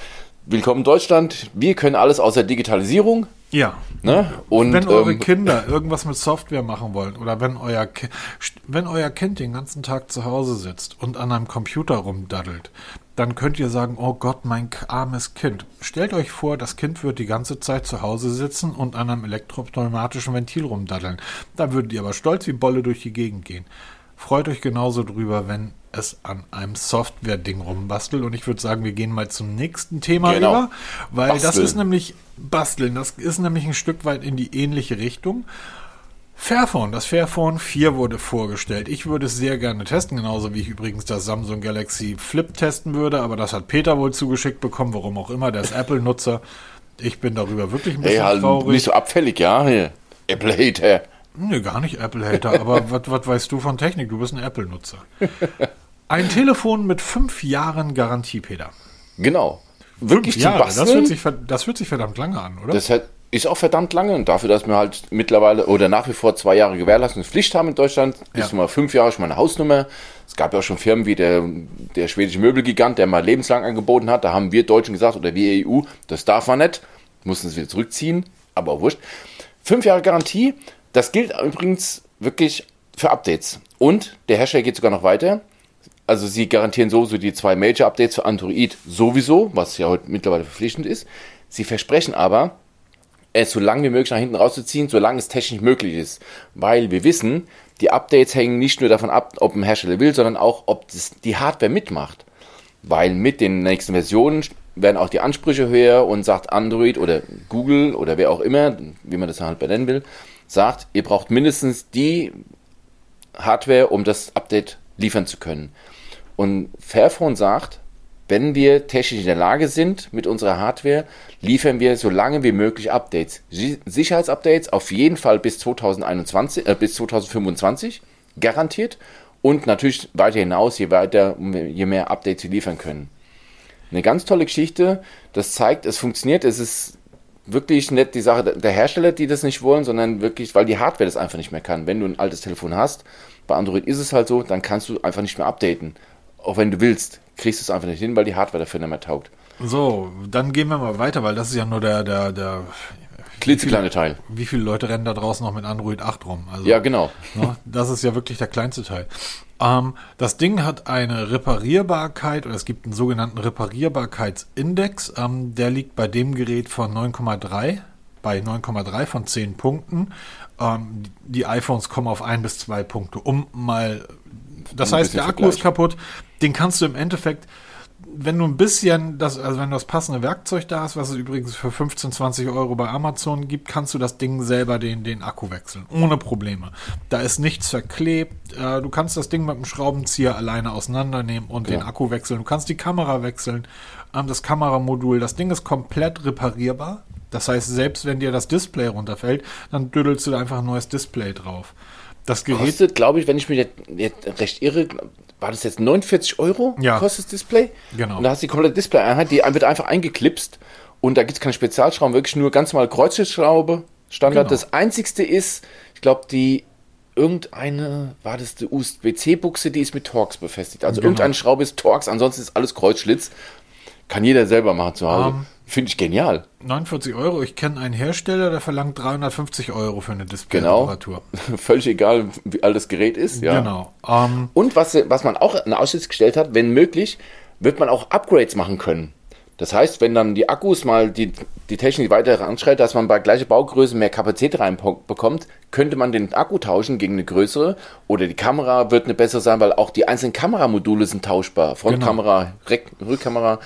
Willkommen Deutschland, wir können alles außer Digitalisierung. Ja. Ne? Und, wenn eure ähm, Kinder irgendwas mit Software machen wollen oder wenn euer, Ki wenn euer Kind den ganzen Tag zu Hause sitzt und an einem Computer rumdaddelt, dann könnt ihr sagen, oh Gott, mein armes Kind. Stellt euch vor, das Kind wird die ganze Zeit zu Hause sitzen und an einem elektropneumatischen Ventil rumdaddeln. Da würdet ihr aber stolz wie Bolle durch die Gegend gehen. Freut euch genauso drüber, wenn es an einem Software-Ding rumbastelt. Und ich würde sagen, wir gehen mal zum nächsten Thema Genau. über, weil das Basteln. ist nämlich basteln. Das ist nämlich ein Stück weit in die ähnliche Richtung. Fairphone, das Fairphone 4 wurde vorgestellt. Ich würde es sehr gerne testen, genauso wie ich übrigens das Samsung Galaxy Flip testen würde, aber das hat Peter wohl zugeschickt bekommen, warum auch immer, der ist Apple-Nutzer. Ich bin darüber wirklich ein bisschen halt traurig. nicht so abfällig, ja. Hier. Nee, gar nicht Apple-Hater, aber was weißt du von Technik? Du bist ein Apple-Nutzer. Ein Telefon mit fünf Jahren Garantie, Peter. Genau. Wirklich Fünf Jahre, das hört, sich, das hört sich verdammt lange an, oder? Das hat, ist auch verdammt lange und dafür, dass wir halt mittlerweile oder nach wie vor zwei Jahre Gewährleistungspflicht haben in Deutschland, Ja. ist mal fünf Jahre schon mal eine Hausnummer. Es gab ja auch schon Firmen wie der, der schwedische Möbelgigant, der mal lebenslang angeboten hat. Da haben wir Deutschen gesagt oder wir EU, das darf man nicht, mussten es wieder zurückziehen, aber auch wurscht. Fünf Jahre Garantie, das gilt übrigens wirklich für Updates. Und der Hersteller geht sogar noch weiter. Also sie garantieren sowieso die zwei Major-Updates für Android sowieso, was ja heute mittlerweile verpflichtend ist. Sie versprechen aber, es so lange wie möglich nach hinten rauszuziehen, solange es technisch möglich ist. Weil wir wissen, die Updates hängen nicht nur davon ab, ob ein Hersteller will, sondern auch, ob das die Hardware mitmacht. Weil mit den nächsten Versionen werden auch die Ansprüche höher und sagt Android oder Google oder wer auch immer, wie man das halt benennen will, sagt, ihr braucht mindestens die Hardware, um das Update liefern zu können. Und Fairphone sagt, wenn wir technisch in der Lage sind mit unserer Hardware, liefern wir so lange wie möglich Updates. Si- Sicherheitsupdates auf jeden Fall bis 2021, äh, bis 2025 garantiert und natürlich weiter hinaus, je weiter, je mehr Updates wir liefern können. Eine ganz tolle Geschichte, das zeigt, es funktioniert, es ist wirklich nicht die Sache der Hersteller, die das nicht wollen, sondern wirklich, weil die Hardware das einfach nicht mehr kann. Wenn du ein altes Telefon hast, bei Android ist es halt so, dann kannst du einfach nicht mehr updaten. Auch wenn du willst, kriegst du es einfach nicht hin, weil die Hardware dafür nicht mehr taugt. So, dann gehen wir mal weiter, weil das ist ja nur der, der, der, Klitzekleine Teil. wie viele Leute rennen da draußen noch mit Android 8 rum? Also, Ja, genau. ne, das ist ja wirklich der kleinste Teil. Ähm, das Ding hat eine Reparierbarkeit, oder es gibt einen sogenannten Reparierbarkeitsindex, ähm, der liegt bei dem Gerät von 9,3, bei 9,3 von 10 Punkten. Ähm, die iPhones kommen auf ein bis zwei Punkte, um mal, das Um heißt, der Akku ist kaputt, den kannst du im Endeffekt wenn du ein bisschen das, also wenn du das passende Werkzeug da hast, was es übrigens für 15, 20 Euro bei Amazon gibt, kannst du das Ding selber den, den Akku wechseln. Ohne Probleme. Da ist nichts verklebt. Äh, du kannst das Ding mit dem Schraubenzieher alleine auseinandernehmen und den Genau. Akku wechseln. Du kannst die Kamera wechseln. Ähm, das Kameramodul, das Ding ist komplett reparierbar. Das heißt, selbst wenn dir das Display runterfällt, dann düdelst du da einfach ein neues Display drauf. Das Gerät Kostet, glaube ich, wenn ich mich jetzt recht irre, war das jetzt 49 Euro? Ja. Kostet das Display? Genau. Und da hast du die komplette Display-Einheit, die wird einfach eingeklipst und da gibt es keine Spezialschrauben, wirklich nur ganz normal Kreuzschraube, Standard. Genau. Das einzigste ist, ich glaube, die irgendeine, war das die USB-C-Buchse, die ist mit Torx befestigt. Also Genau. irgendeine Schraube ist Torx, ansonsten ist alles Kreuzschlitz. Kann jeder selber machen zu Hause. Ähm, Finde ich genial. 49 Euro. Ich kenne einen Hersteller, der verlangt 350 Euro für eine Genau. Display-Reparatur. Völlig egal, wie alt das Gerät ist. Ja. Genau. Ähm, Und was, was man auch in Aussicht gestellt hat, wenn möglich, wird man auch Upgrades machen können. Das heißt, wenn dann die Akkus mal die, die Technik weiter anschreitet, dass man bei gleicher Baugröße mehr Kapazität reinbekommt, könnte man den Akku tauschen gegen eine größere oder die Kamera wird eine bessere sein, weil auch die einzelnen Kameramodule sind tauschbar. Frontkamera, Reck- Rückkamera,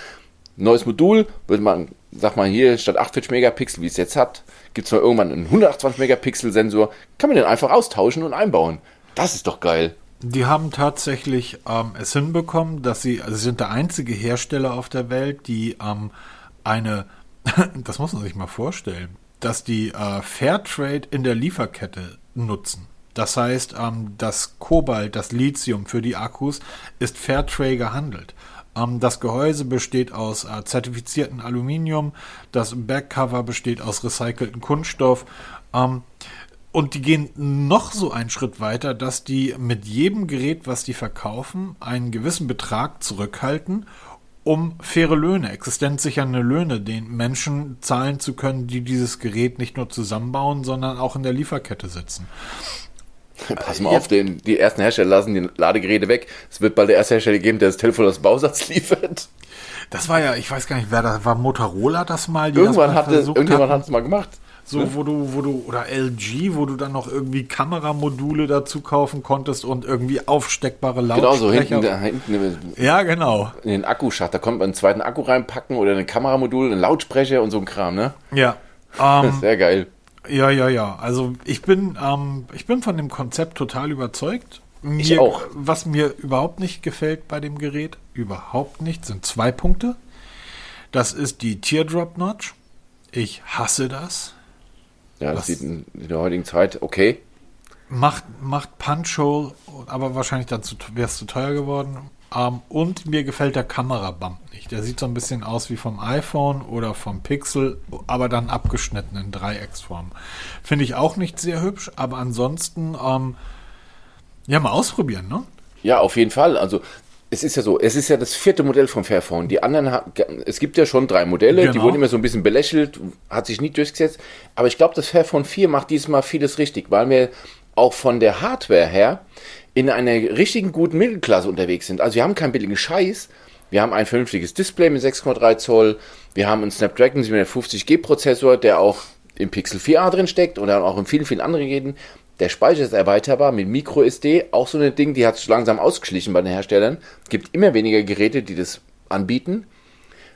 neues Modul, würde man, sag mal hier, statt 48 Megapixel, wie es jetzt hat, gibt es mal irgendwann einen 128 Megapixel Sensor, kann man den einfach austauschen und einbauen. Das ist doch geil. die haben tatsächlich ähm, es hinbekommen, dass sie, also sie sind der einzige Hersteller auf der Welt, die ähm, eine, das muss man sich mal vorstellen, dass die äh, Fairtrade in der Lieferkette nutzen. Das heißt, ähm, das Kobalt, das Lithium für die Akkus ist Fairtrade gehandelt. Ähm, das Gehäuse besteht aus äh, zertifizierten Aluminium, das Backcover besteht aus recycelten Kunststoff. Ähm, Und die gehen noch so einen Schritt weiter, dass die mit jedem Gerät, was die verkaufen, einen gewissen Betrag zurückhalten, um faire Löhne, existenzsichernde Löhne den Menschen zahlen zu können, die dieses Gerät nicht nur zusammenbauen, sondern auch in der Lieferkette sitzen. Pass mal auf, den, die ersten Hersteller lassen die Ladegeräte weg. Es wird bald der erste Hersteller geben, der das Telefon aus Bausatz liefert. Das war ja, ich weiß gar nicht, wer das war, Motorola das mal? Irgendwann das mal hat es, irgendjemand hat es mal gemacht. So, ne? wo du, wo du, oder LG, wo du dann noch irgendwie Kameramodule dazu kaufen konntest und irgendwie aufsteckbare Lautsprecher. Genau, so hinten, da, hinten ja, genau. In den Akkuschacht, da kommt man einen zweiten Akku reinpacken oder ein Kameramodul, einen Lautsprecher und so ein Kram, ne? Ja. Ähm, Sehr geil. Ja, ja, ja. Also ich bin, ähm, ich bin von dem Konzept total überzeugt. Mir, ich auch. Was mir überhaupt nicht gefällt bei dem Gerät, überhaupt nicht, sind zwei Punkte. Das ist die Teardrop Notch. Ich hasse das. Ja, das sieht in, in, der heutigen Zeit okay. Macht, macht Punch-Hole, aber wahrscheinlich dann wäre es zu teuer geworden. Ähm, und mir gefällt der Kamerabump nicht. Der sieht so ein bisschen aus wie vom iPhone oder vom Pixel, aber dann abgeschnitten in Dreiecksform. Finde ich auch nicht sehr hübsch, aber ansonsten, ähm, ja, mal ausprobieren, ne? Ja, auf jeden Fall. Also es ist ja so, es ist ja das vierte Modell vom Fairphone. Die anderen, es gibt ja schon drei Modelle, genau. die wurden immer so ein bisschen belächelt, hat sich nie durchgesetzt. Aber ich glaube, das Fairphone 4 macht diesmal vieles richtig, weil wir auch von der Hardware her in einer richtigen guten Mittelklasse unterwegs sind. Also wir haben keinen billigen Scheiß, wir haben ein vernünftiges Display mit 6,3 Zoll, wir haben einen Snapdragon 750G Prozessor, der auch im Pixel 4a drin steckt und dann auch in vielen, vielen anderen Geräten. Der Speicher ist erweiterbar mit MicroSD, auch so ein Ding, die hat sich langsam ausgeschlichen bei den Herstellern. Gibt immer weniger Geräte, die das anbieten.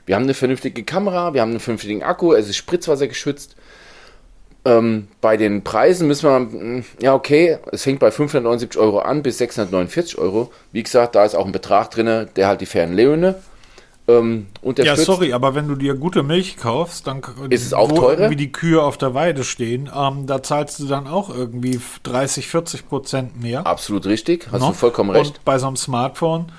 Wir haben eine vernünftige Kamera, wir haben einen vernünftigen Akku, es ist spritzwassergeschützt. Ähm, bei den Preisen müssen wir, hm, ja okay, es fängt bei 579 Euro an bis 649 Euro. Wie gesagt, da ist auch ein Betrag drin, der halt die fairen Löhne ähm, ja, sorry, aber wenn du dir gute Milch kaufst, dann ist es auch teurer. Wie die Kühe auf der Weide stehen, ähm, da zahlst du dann auch irgendwie 30, 40 Prozent mehr. Absolut richtig, hast no? du vollkommen recht. Und bei so einem Smartphone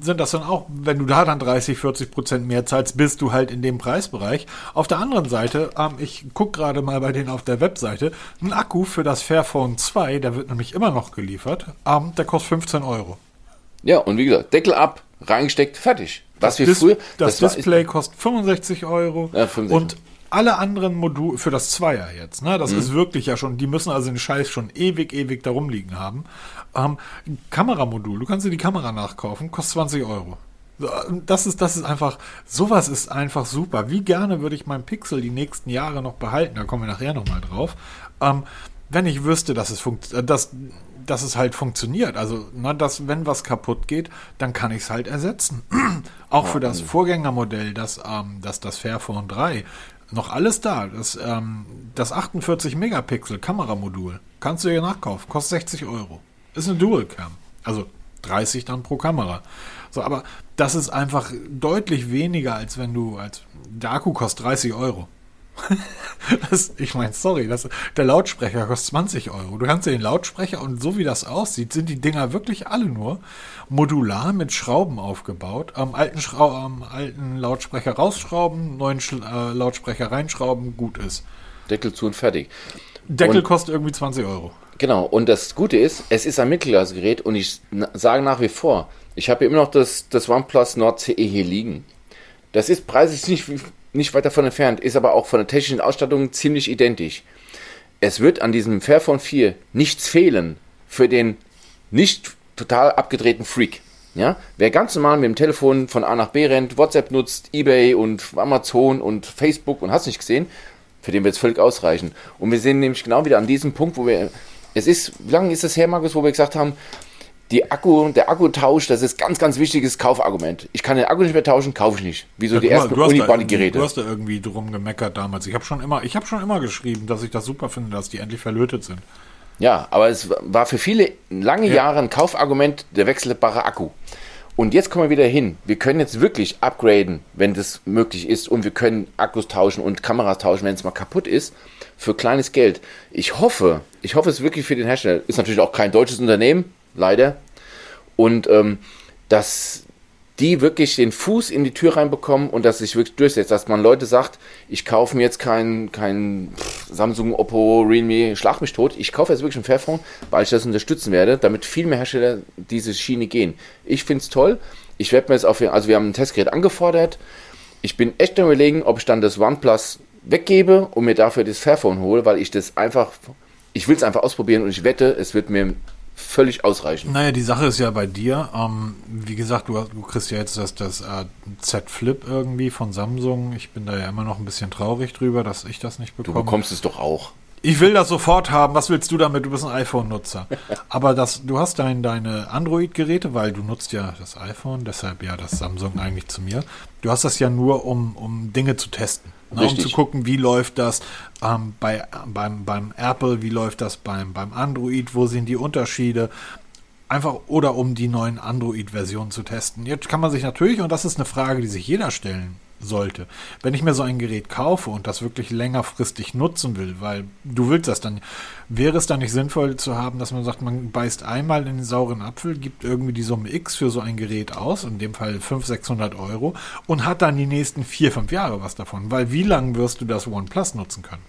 sind das dann auch, wenn du da dann 30, 40 Prozent mehr zahlst, bist du halt in dem Preisbereich. Auf der anderen Seite, ähm, ich gucke gerade mal bei denen auf der Webseite, ein Akku für das Fairphone 2, der wird nämlich immer noch geliefert, ähm, der kostet 15 Euro. Ja, und wie gesagt, Deckel ab, reingesteckt, fertig. Was das wir früher. Das, das Display kostet 65 Euro. Ja, 65. Und alle anderen Module, für das Zweier jetzt, ne? Das mhm. ist wirklich ja schon, die müssen also den Scheiß schon ewig, ewig da rumliegen haben. Ähm, Kameramodul, du kannst dir die Kamera nachkaufen, kostet 20 Euro. Das ist, das ist einfach, sowas ist einfach super. Wie gerne würde ich meinen Pixel die nächsten Jahre noch behalten, da kommen wir nachher nochmal drauf. Ähm, wenn ich wüsste, dass es funktioniert, dass dass es halt funktioniert. Also, ne, dass, wenn was kaputt geht, dann kann ich es halt ersetzen. Auch für das Vorgängermodell, das, ähm, das, das Fairphone 3, noch alles da. Das, ähm, das 48 Megapixel Kameramodul kannst du dir nachkaufen, kostet 60 Euro. Ist eine Dual-Cam. Also 30 dann pro Kamera. So, aber das ist einfach deutlich weniger, als wenn du, als der Akku kostet 30 Euro. Das, ich meine, sorry, das, der Lautsprecher kostet 20 Euro. Du kannst dir den Lautsprecher und so wie das aussieht, sind die Dinger wirklich alle nur modular mit Schrauben aufgebaut. Am alten, Schrau am alten Lautsprecher rausschrauben, neuen Sch äh, Lautsprecher reinschrauben, gut ist. Deckel zu und fertig. Deckel und, kostet irgendwie 20 Euro. Genau, und das Gute ist, es ist ein Mittelklassegerät und ich sage nach wie vor, ich habe immer noch das, das OnePlus Nord CE hier liegen. Das ist preislich nicht nicht weit davon entfernt, ist aber auch von der technischen Ausstattung ziemlich identisch. Es wird an diesem Fairphone 4 nichts fehlen für den nicht total abgedrehten Freak. Ja? Wer ganz normal mit dem Telefon von A nach B rennt, WhatsApp nutzt, Ebay und Amazon und Facebook und hast nicht gesehen, für den wird es völlig ausreichen. Und wir sehen nämlich genau wieder an diesem Punkt, wo wir, es ist, wie lange ist es her, Markus, wo wir gesagt haben, die Akku, der Akkutausch, das ist ganz, ganz wichtiges Kaufargument. Ich kann den Akku nicht mehr tauschen, kaufe ich nicht. Wie so ja, die ersten Unibody-Geräte. Du hast da irgendwie drum gemeckert damals. Ich habe schon immer, ich habe schon immer geschrieben, dass ich das super finde, dass die endlich verlötet sind. Ja, aber es war für viele lange ja. Jahre ein Kaufargument der wechselbare Akku. Und jetzt kommen wir wieder hin. Wir können jetzt wirklich upgraden, wenn das möglich ist. Und wir können Akkus tauschen und Kameras tauschen, wenn es mal kaputt ist. Für kleines Geld. Ich hoffe, ich hoffe es wirklich für den Hersteller. Ist natürlich auch kein deutsches Unternehmen leider. Und ähm, dass die wirklich den Fuß in die Tür reinbekommen und das sich wirklich durchsetzt, dass man Leute sagt, ich kaufe mir jetzt kein, kein Samsung, Oppo, Realme, schlag mich tot, ich kaufe jetzt wirklich ein Fairphone, weil ich das unterstützen werde, damit viel mehr Hersteller diese Schiene gehen. Ich finde es toll, ich werde mir jetzt auf, also wir haben ein Testgerät angefordert, ich bin echt am überlegen, ob ich dann das OnePlus weggebe und mir dafür das Fairphone hole, weil ich das einfach, ich will es einfach ausprobieren und ich wette, es wird mir völlig ausreichen. Naja, die Sache ist ja bei dir, ähm, wie gesagt, du, du, kriegst ja jetzt das, das äh, Z Flip irgendwie von Samsung. Ich bin da ja immer noch ein bisschen traurig drüber, dass ich das nicht bekomme. Du bekommst es doch auch. Ich will das sofort haben. Was willst du damit? Du bist ein iPhone-Nutzer. Aber das, du hast dein, deine Android-Geräte, weil du nutzt ja das iPhone, deshalb ja das Samsung eigentlich zu mir. Du hast das ja nur, um, um Dinge zu testen. Ne, um zu gucken, wie läuft das ähm, bei, beim, beim Apple, wie läuft das beim, beim Android, wo sind die Unterschiede. Einfach oder um die neuen Android-Versionen zu testen. Jetzt kann man sich natürlich, und das ist eine Frage, die sich jeder stellen sollte. Wenn ich mir so ein Gerät kaufe und das wirklich längerfristig nutzen will, weil du willst das dann, wäre es dann nicht sinnvoll zu haben, dass man sagt, man beißt einmal in den sauren Apfel, gibt irgendwie die Summe X für so ein Gerät aus, in dem Fall 500, 600 Euro, und hat dann die nächsten vier, fünf Jahre was davon. Weil wie lange wirst du das OnePlus nutzen können?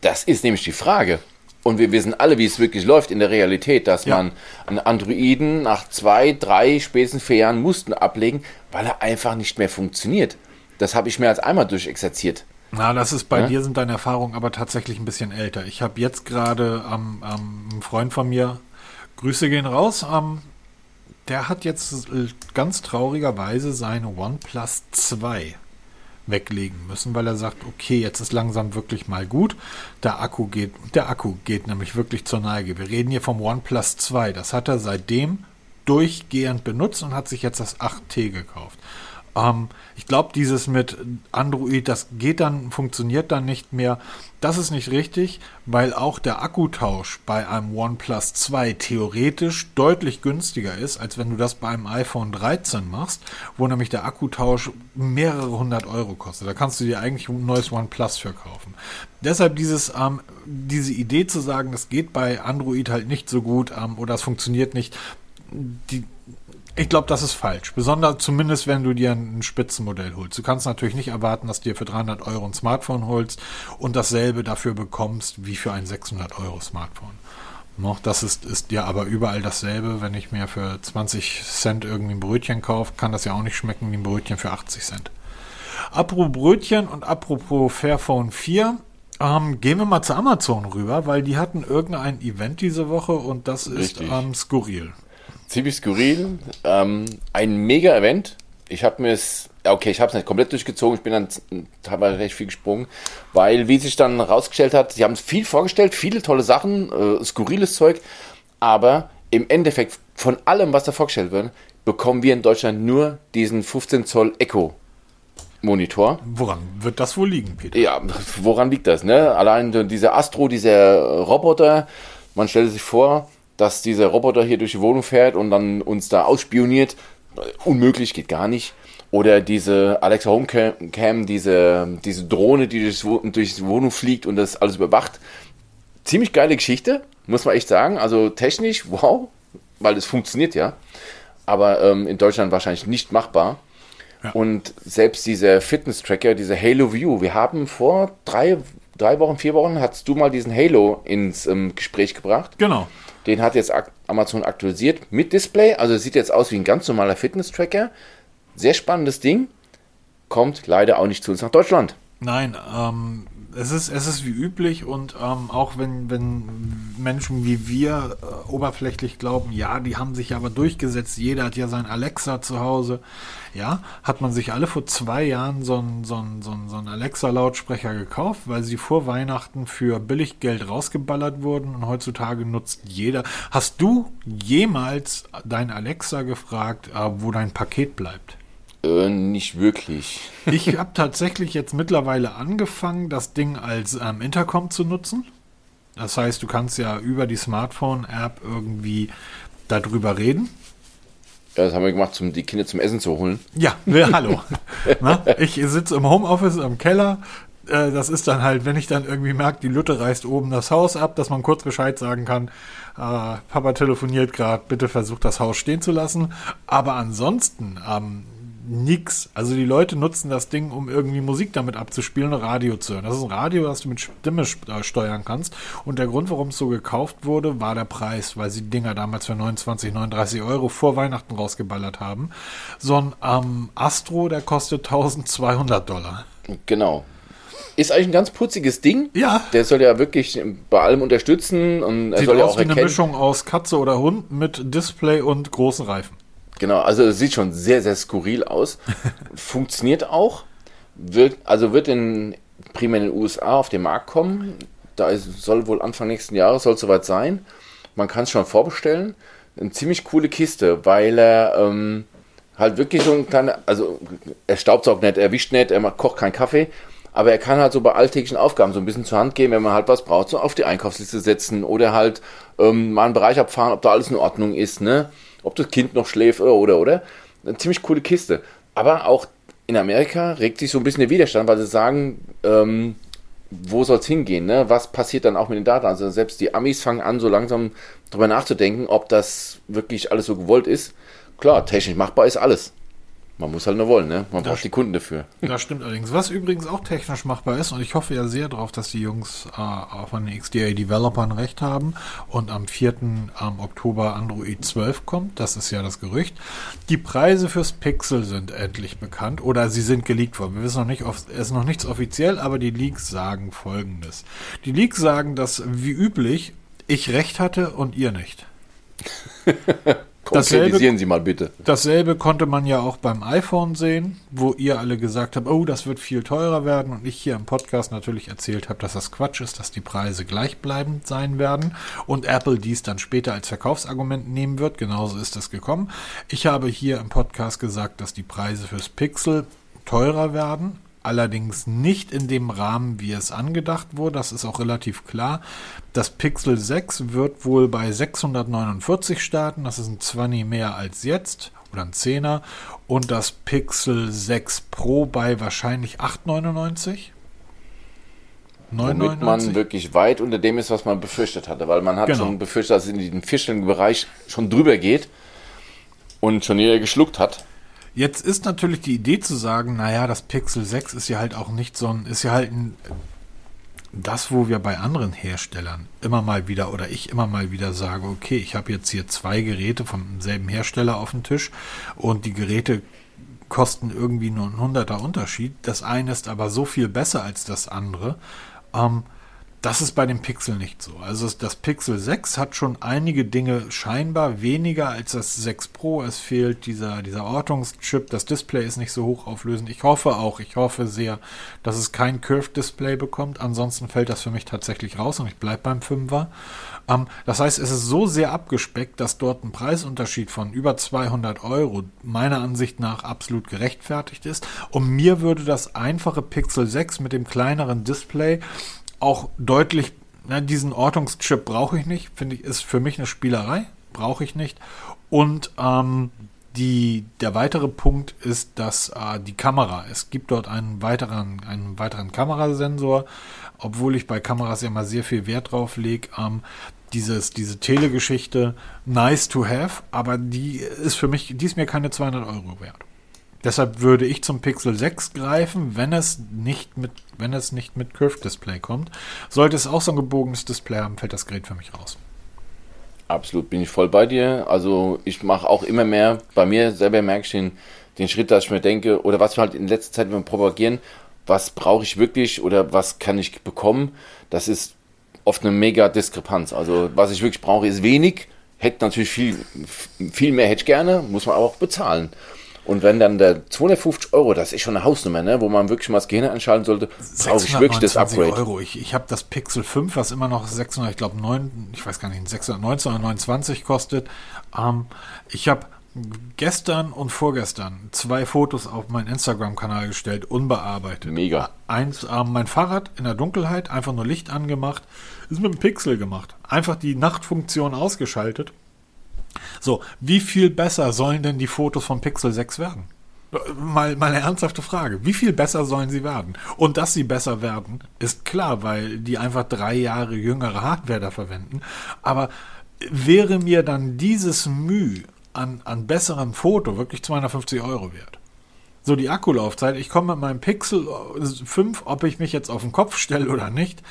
Das ist nämlich die Frage. Und wir wissen alle, wie es wirklich läuft in der Realität, dass ja. man einen Androiden nach zwei, drei, spätestens vier Jahren mussten ablegen, weil er einfach nicht mehr funktioniert. Das habe ich mehr als einmal durchexerziert. Na, das ist bei ja? dir sind deine Erfahrungen aber tatsächlich ein bisschen älter. Ich habe jetzt gerade am ähm, ähm, einen Freund von mir, Grüße gehen raus, ähm, der hat jetzt ganz traurigerweise seine OnePlus 2 weglegen müssen, weil er sagt, okay, jetzt ist langsam wirklich mal gut. Der Akku geht, der Akku geht nämlich wirklich zur Neige. Wir reden hier vom OnePlus 2. Das hat er seitdem durchgehend benutzt und hat sich jetzt das 8T gekauft. Ähm, ich glaube, dieses mit Android, das geht dann, funktioniert dann nicht mehr. Das ist nicht richtig, weil auch der Akkutausch bei einem OnePlus 2 theoretisch deutlich günstiger ist, als wenn du das bei einem iPhone 13 machst, wo nämlich der Akkutausch mehrere hundert Euro kostet. Da kannst du dir eigentlich ein neues OnePlus verkaufen. Deshalb dieses, ähm, diese Idee zu sagen, das geht bei Android halt nicht so gut ähm, oder es funktioniert nicht, die, ich glaube, das ist falsch. Besonders zumindest, wenn du dir ein Spitzenmodell holst. Du kannst natürlich nicht erwarten, dass du dir für 300 Euro ein Smartphone holst und dasselbe dafür bekommst wie für ein 600 Euro Smartphone. Noch, das ist, ist ja aber überall dasselbe. Wenn ich mir für 20 Cent irgendwie ein Brötchen kaufe, kann das ja auch nicht schmecken wie ein Brötchen für 80 Cent. Apropos Brötchen und apropos Fairphone 4, ähm, gehen wir mal zu Amazon rüber, weil die hatten irgendein Event diese Woche und das ist ähm, skurril ziemlich skurril. Ähm, ein Mega-Event. Ich habe mir es, okay, ich habe es nicht komplett durchgezogen, ich bin dann teilweise recht viel gesprungen, weil, wie sich dann rausgestellt hat, sie haben viel vorgestellt, viele tolle Sachen, äh, skurriles Zeug, aber im Endeffekt von allem, was da vorgestellt wird, bekommen wir in Deutschland nur diesen 15 Zoll Echo Monitor. Woran wird das wohl liegen, Peter? Ja, woran liegt das? Ne? Allein dieser Astro, dieser Roboter, man stellt sich vor, dass dieser Roboter hier durch die Wohnung fährt und dann uns da ausspioniert. Unmöglich, geht gar nicht. Oder diese Alexa Homecam, diese, diese Drohne, die durch, durch die Wohnung fliegt und das alles überwacht. Ziemlich geile Geschichte, muss man echt sagen. Also technisch, wow, weil es funktioniert ja. Aber ähm, in Deutschland wahrscheinlich nicht machbar. Ja. Und selbst dieser Fitness-Tracker, dieser Halo View, wir haben vor drei, drei Wochen, vier Wochen, hast du mal diesen Halo ins ähm, Gespräch gebracht. Genau. Den hat jetzt Amazon aktualisiert mit Display. Also sieht jetzt aus wie ein ganz normaler Fitness-Tracker. Sehr spannendes Ding. Kommt leider auch nicht zu uns nach Deutschland. Nein, ähm, es ist, es ist wie üblich und ähm, auch wenn, wenn Menschen wie wir äh, oberflächlich glauben, ja, die haben sich aber durchgesetzt, jeder hat ja sein Alexa zu Hause, ja, hat man sich alle vor zwei Jahren so einen so so so Alexa-Lautsprecher gekauft, weil sie vor Weihnachten für Billiggeld rausgeballert wurden und heutzutage nutzt jeder. Hast du jemals dein Alexa gefragt, äh, wo dein Paket bleibt? Äh, nicht wirklich. ich habe tatsächlich jetzt mittlerweile angefangen, das Ding als ähm, Intercom zu nutzen. Das heißt, du kannst ja über die Smartphone-App irgendwie darüber reden. Ja, das haben wir gemacht, um die Kinder zum Essen zu holen. Ja, ja hallo. Na, ich sitze im Homeoffice im Keller. Äh, das ist dann halt, wenn ich dann irgendwie merke, die Lütte reißt oben das Haus ab, dass man kurz Bescheid sagen kann, äh, Papa telefoniert gerade, bitte versucht das Haus stehen zu lassen. Aber ansonsten, ähm, nix. Also die Leute nutzen das Ding, um irgendwie Musik damit abzuspielen und Radio zu hören. Das ist ein Radio, das du mit Stimme äh, steuern kannst. Und der Grund, warum es so gekauft wurde, war der Preis, weil sie die Dinger damals für 29, 39 Euro vor Weihnachten rausgeballert haben. So ein ähm, Astro, der kostet 1200 Dollar. Genau. Ist eigentlich ein ganz putziges Ding. Ja. Der soll ja wirklich bei allem unterstützen und er Sieht soll ja aus auch wie eine erkennen. Mischung aus Katze oder Hund mit Display und großen Reifen. Genau, also es sieht schon sehr, sehr skurril aus. Funktioniert auch. Wird, also wird in, primär in den USA auf den Markt kommen. Da ist, soll wohl Anfang nächsten Jahres soll soweit sein. Man kann es schon vorbestellen. Eine ziemlich coole Kiste, weil er ähm, halt wirklich so ein kleiner, also er staubsaugt nicht, er wischt nicht, er macht, kocht keinen Kaffee, aber er kann halt so bei alltäglichen Aufgaben so ein bisschen zur Hand gehen, wenn man halt was braucht, so auf die Einkaufsliste setzen oder halt ähm, mal einen Bereich abfahren, ob da alles in Ordnung ist, ne? Ob das Kind noch schläft oder oder oder. Eine ziemlich coole Kiste. Aber auch in Amerika regt sich so ein bisschen der Widerstand, weil sie sagen, ähm, wo soll es hingehen? Ne? Was passiert dann auch mit den Daten? Also selbst die Amis fangen an, so langsam drüber nachzudenken, ob das wirklich alles so gewollt ist. Klar, technisch machbar ist alles. Man muss halt nur wollen, ne? Man braucht die Kunden dafür. Das stimmt allerdings. Was übrigens auch technisch machbar ist, und ich hoffe ja sehr darauf, dass die Jungs äh, auch von den XDA-Developern recht haben und am 4. am Oktober Android 12 kommt, das ist ja das Gerücht. Die Preise fürs Pixel sind endlich bekannt oder sie sind geleakt worden. Wir wissen noch nicht, es ist noch nichts offiziell, aber die Leaks sagen folgendes. Die Leaks sagen, dass wie üblich ich recht hatte und ihr nicht. Konkretisieren Sie mal bitte. Dasselbe konnte man ja auch beim iPhone sehen, wo ihr alle gesagt habt, oh, das wird viel teurer werden und ich hier im Podcast natürlich erzählt habe, dass das Quatsch ist, dass die Preise gleichbleibend sein werden und Apple dies dann später als Verkaufsargument nehmen wird. Genauso ist es gekommen. Ich habe hier im Podcast gesagt, dass die Preise fürs Pixel teurer werden, allerdings nicht in dem Rahmen, wie es angedacht wurde. Das ist auch relativ klar. Das Pixel 6 wird wohl bei 649 starten. Das ist ein 20 mehr als jetzt oder ein 10er. Und das Pixel 6 Pro bei wahrscheinlich 899. Womit man wirklich weit unter dem ist, was man befürchtet hatte. Weil man hat Genau. schon befürchtet, dass es in diesen vierstelligen Bereich schon drüber geht und schon jeder geschluckt hat. Jetzt ist natürlich die Idee zu sagen, naja, das Pixel 6 ist ja halt auch nicht so ein, ist ja halt ein, das, wo wir bei anderen Herstellern immer mal wieder oder ich immer mal wieder sage, okay, ich habe jetzt hier zwei Geräte vom selben Hersteller auf dem Tisch und die Geräte kosten irgendwie nur ein hunderter Unterschied. Das eine ist aber so viel besser als das andere. Ähm, das ist bei dem Pixel nicht so. Also das Pixel 6 hat schon einige Dinge scheinbar weniger als das 6 Pro. Es fehlt dieser, dieser Ortungschip. Das Display ist nicht so hochauflösend. Ich hoffe auch, ich hoffe sehr, dass es kein Curved Display bekommt. Ansonsten fällt das für mich tatsächlich raus und ich bleibe beim 5er. Ähm, das heißt, es ist so sehr abgespeckt, dass dort ein Preisunterschied von über 200 Euro meiner Ansicht nach absolut gerechtfertigt ist. Und mir würde das einfache Pixel 6 mit dem kleineren Display auch deutlich, na, diesen Ortungschip brauche ich nicht, finde ich, ist für mich eine Spielerei, brauche ich nicht. Und ähm, die, der weitere Punkt ist, dass äh, die Kamera, es gibt dort einen weiteren, einen weiteren Kamerasensor, obwohl ich bei Kameras ja mal sehr viel Wert drauf lege. Ähm, dieses, diese Telegeschichte, nice to have, aber die ist für mich, die ist mir keine 200 Euro wert. Deshalb würde ich zum Pixel 6 greifen, wenn es nicht mit, wenn es nicht mit Curved Display kommt. Sollte es auch so ein gebogenes Display haben, fällt das Gerät für mich raus. Absolut, bin ich voll bei dir. Also ich mache auch immer mehr, bei mir selber merke ich den, den Schritt, dass ich mir denke, oder was wir halt in letzter Zeit immer propagieren, was brauche ich wirklich oder was kann ich bekommen, das ist oft eine mega Diskrepanz. Also was ich wirklich brauche, ist wenig, hätte natürlich viel, viel mehr hätte ich gerne, muss man aber auch bezahlen. Und wenn dann der 250 Euro, das ist schon eine Hausnummer, ne, wo man wirklich mal das Gehirn einschalten sollte, brauche ich wirklich das 629 Upgrade. Euro. Ich, ich habe das Pixel 5, was immer noch 600, ich glaube 9, ich weiß gar nicht, 619 oder 29 kostet. Ähm, ich habe gestern und vorgestern zwei Fotos auf meinen Instagram-Kanal gestellt, unbearbeitet. Mega. Eins, ähm, mein Fahrrad in der Dunkelheit, einfach nur Licht angemacht, ist mit dem Pixel gemacht. Einfach die Nachtfunktion ausgeschaltet. So, wie viel besser sollen denn die Fotos vom Pixel 6 werden? Mal, mal eine ernsthafte Frage. Wie viel besser sollen sie werden? Und dass sie besser werden, ist klar, weil die einfach drei Jahre jüngere Hardware da verwenden. Aber wäre mir dann dieses Mühe an, an besserem Foto wirklich 250 Euro wert? So, die Akkulaufzeit, ich komme mit meinem Pixel 5, ob ich mich jetzt auf den Kopf stelle oder nicht,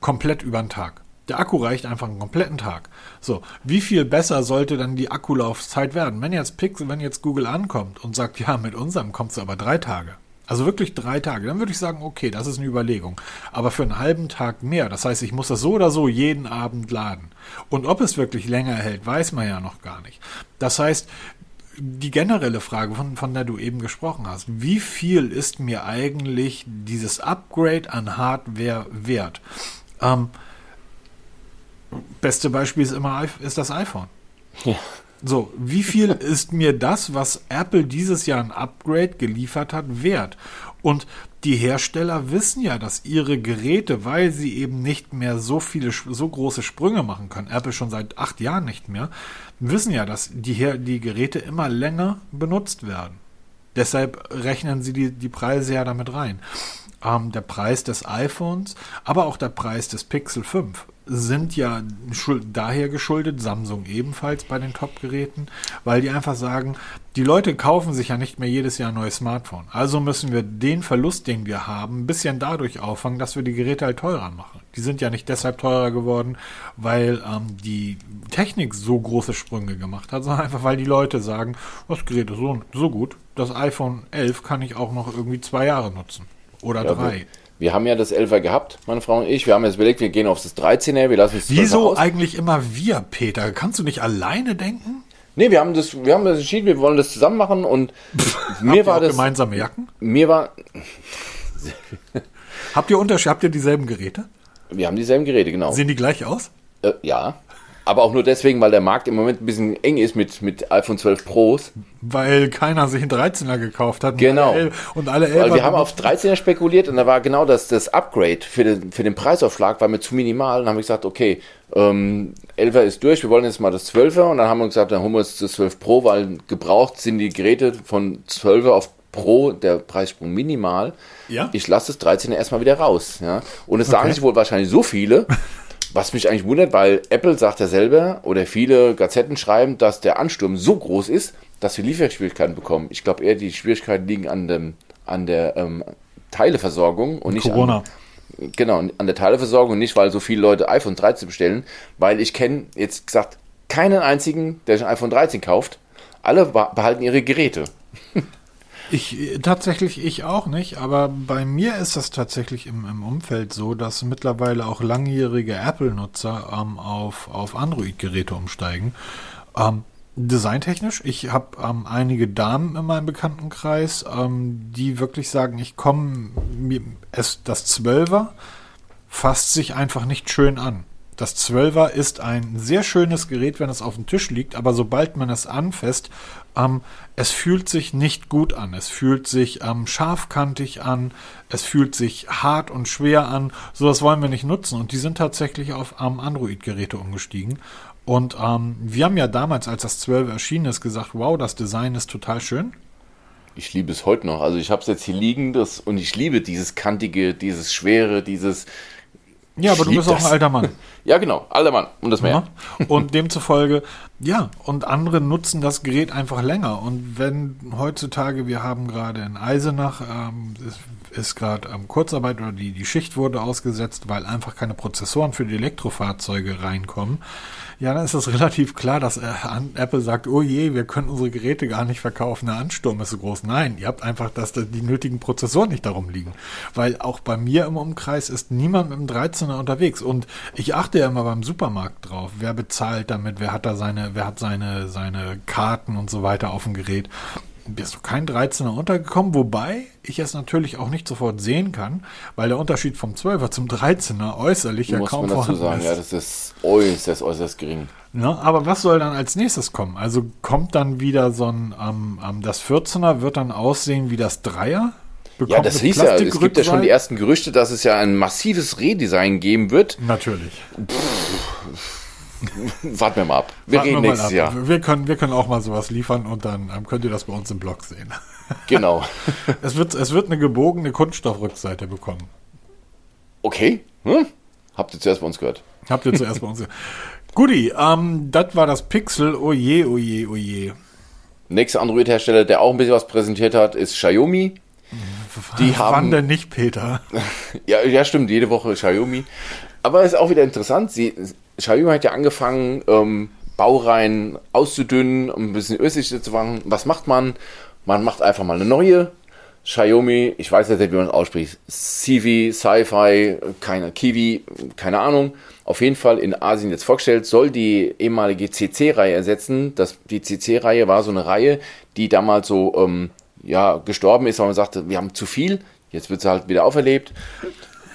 komplett über den Tag. Der Akku reicht einfach einen kompletten Tag. So, wie viel besser sollte dann die Akkulaufzeit werden? Wenn jetzt Pixel, wenn jetzt Google ankommt und sagt, ja, mit unserem kommst du aber drei Tage. Also wirklich drei Tage. Dann würde ich sagen, okay, das ist eine Überlegung. Aber für einen halben Tag mehr. Das heißt, ich muss das so oder so jeden Abend laden. Und ob es wirklich länger hält, weiß man ja noch gar nicht. Das heißt, die generelle Frage, von, von der du eben gesprochen hast, wie viel ist mir eigentlich dieses Upgrade an Hardware wert? Ähm, beste Beispiel ist immer ist das iPhone. Ja. So, wie viel ist mir das, was Apple dieses Jahr ein Upgrade geliefert hat, wert? Und die Hersteller wissen ja, dass ihre Geräte, weil sie eben nicht mehr so viele, so große Sprünge machen können, Apple schon seit acht Jahren nicht mehr, wissen ja, dass die, die Geräte immer länger benutzt werden. Deshalb rechnen sie die, die Preise ja damit rein. Ähm, der Preis des iPhones, aber auch der Preis des Pixel 5 sind ja daher geschuldet, Samsung ebenfalls bei den Top-Geräten, weil die einfach sagen, die Leute kaufen sich ja nicht mehr jedes Jahr ein neues Smartphone. Also müssen wir den Verlust, den wir haben, ein bisschen dadurch auffangen, dass wir die Geräte halt teurer machen. Die sind ja nicht deshalb teurer geworden, weil ähm, die Technik so große Sprünge gemacht hat, sondern einfach, weil die Leute sagen, das Gerät ist so, so gut, das iPhone 11 kann ich auch noch irgendwie zwei Jahre nutzen. Oder ja, drei. Wir haben ja das 11er gehabt, meine Frau und ich. Wir haben jetzt überlegt, wir gehen auf das 13er, wir lassen es Wieso eigentlich immer wir, Peter? Kannst du nicht alleine denken? Nee, wir haben das, wir haben das entschieden, wir wollen das zusammen machen und mir war das. gemeinsame Jacken? Mir war. habt ihr Unterschied, habt ihr dieselben Geräte? Wir haben dieselben Geräte, genau. Sehen die gleich aus? Äh, ja. Aber auch nur deswegen, weil der Markt im Moment ein bisschen eng ist mit, mit iPhone 12 Pros. Weil keiner sich einen 13er gekauft hat. Genau. Und alle 11 Weil wir haben auf 13er spekuliert und da war genau das, das Upgrade für den, für den Preisaufschlag war mir zu minimal. Und dann habe ich gesagt, okay, ähm, 11er ist durch, wir wollen jetzt mal das 12er. Und dann haben wir gesagt, dann holen wir uns das 12 Pro, weil gebraucht sind die Geräte von 12er auf Pro, der Preissprung minimal. Ja. Ich lasse das 13er erstmal wieder raus. Ja? Und es okay. sagen sich wohl wahrscheinlich so viele, Was mich eigentlich wundert, weil Apple sagt ja selber oder viele Gazetten schreiben, dass der Ansturm so groß ist, dass sie Lieferschwierigkeiten bekommen. Ich glaube eher, die Schwierigkeiten liegen an, dem, an der ähm, Teileversorgung und, und nicht Corona. An, genau, an der Teileversorgung und nicht, weil so viele Leute iPhone 13 bestellen, weil ich kenne jetzt gesagt keinen einzigen, der sich ein iPhone 13 kauft. Alle behalten ihre Geräte. Ich tatsächlich ich auch nicht, aber bei mir ist das tatsächlich im, im Umfeld so, dass mittlerweile auch langjährige Apple-Nutzer ähm, auf, auf Android-Geräte umsteigen. Ähm, designtechnisch, ich habe ähm, einige Damen in meinem Bekanntenkreis, ähm, die wirklich sagen, ich komme, das 12er fasst sich einfach nicht schön an. Das 12er ist ein sehr schönes Gerät, wenn es auf dem Tisch liegt, aber sobald man es anfasst, ähm, es fühlt sich nicht gut an. Es fühlt sich ähm, scharfkantig an, es fühlt sich hart und schwer an. So was wollen wir nicht nutzen. Und die sind tatsächlich auf ähm, Android-Geräte umgestiegen. Und ähm, wir haben ja damals, als das 12 erschienen ist, gesagt, wow, das Design ist total schön. Ich liebe es heute noch. Also ich habe es jetzt hier liegen das, und ich liebe dieses kantige, dieses schwere, dieses ja, aber du bist das. auch ein alter Mann. Ja, genau, alter Mann und das mehr. Ja. Und demzufolge, ja, und andere nutzen das Gerät einfach länger. Und wenn heutzutage, wir haben gerade in Eisenach, ähm, ist, gerade ähm, Kurzarbeit oder die, die Schicht wurde ausgesetzt, weil einfach keine Prozessoren für die Elektrofahrzeuge reinkommen ja, dann ist es relativ klar, dass äh, Apple sagt, oh je, wir können unsere Geräte gar nicht verkaufen, der Ansturm ist so groß. Nein, ihr habt einfach, dass da die nötigen Prozessoren nicht darum liegen. Weil auch bei mir im Umkreis ist niemand mit dem 13er unterwegs. Und ich achte ja immer beim Supermarkt drauf, wer bezahlt damit, wer hat da seine, wer hat seine, seine Karten und so weiter auf dem Gerät bist du kein 13er untergekommen, wobei ich es natürlich auch nicht sofort sehen kann, weil der Unterschied vom 12er zum 13er äußerlich ja kaum man dazu sagen, ist. Ja, das ist äußerst, äußerst gering. Ja, aber was soll dann als nächstes kommen? Also kommt dann wieder so ein, ähm, ähm, das 14er wird dann aussehen wie das 3er? Bekommt ja, das hieß ja, es gibt ja schon die ersten Gerüchte, dass es ja ein massives Redesign geben wird. Natürlich. Pff Warten wir mal ab. Wir Warten reden wir nächstes ab. Jahr. Wir können, wir können auch mal sowas liefern und dann ähm, könnt ihr das bei uns im Blog sehen. Genau. es, wird, es wird eine gebogene Kunststoffrückseite bekommen. Okay. Hm? Habt ihr zuerst bei uns gehört. Habt ihr zuerst bei uns gehört. Guti, ähm, das war das Pixel. Oje, oje, oje. Nächster Android-Hersteller, der auch ein bisschen was präsentiert hat, ist Xiaomi. Die haben, Wann denn nicht, Peter? ja, ja, stimmt, jede Woche Xiaomi. Aber es ist auch wieder interessant. Sie, Xiaomi hat ja angefangen, ähm, Baureihen auszudünnen, um ein bisschen östlicher zu machen. Was macht man? Man macht einfach mal eine neue. Xiaomi, ich weiß nicht, wie man es ausspricht. CV, Sci-Fi, keine Kiwi, keine Ahnung. Auf jeden Fall in Asien jetzt vorgestellt, soll die ehemalige CC-Reihe ersetzen. Das, die CC-Reihe war so eine Reihe, die damals so ähm, ja, gestorben ist, weil man sagte, wir haben zu viel. Jetzt wird sie halt wieder auferlebt.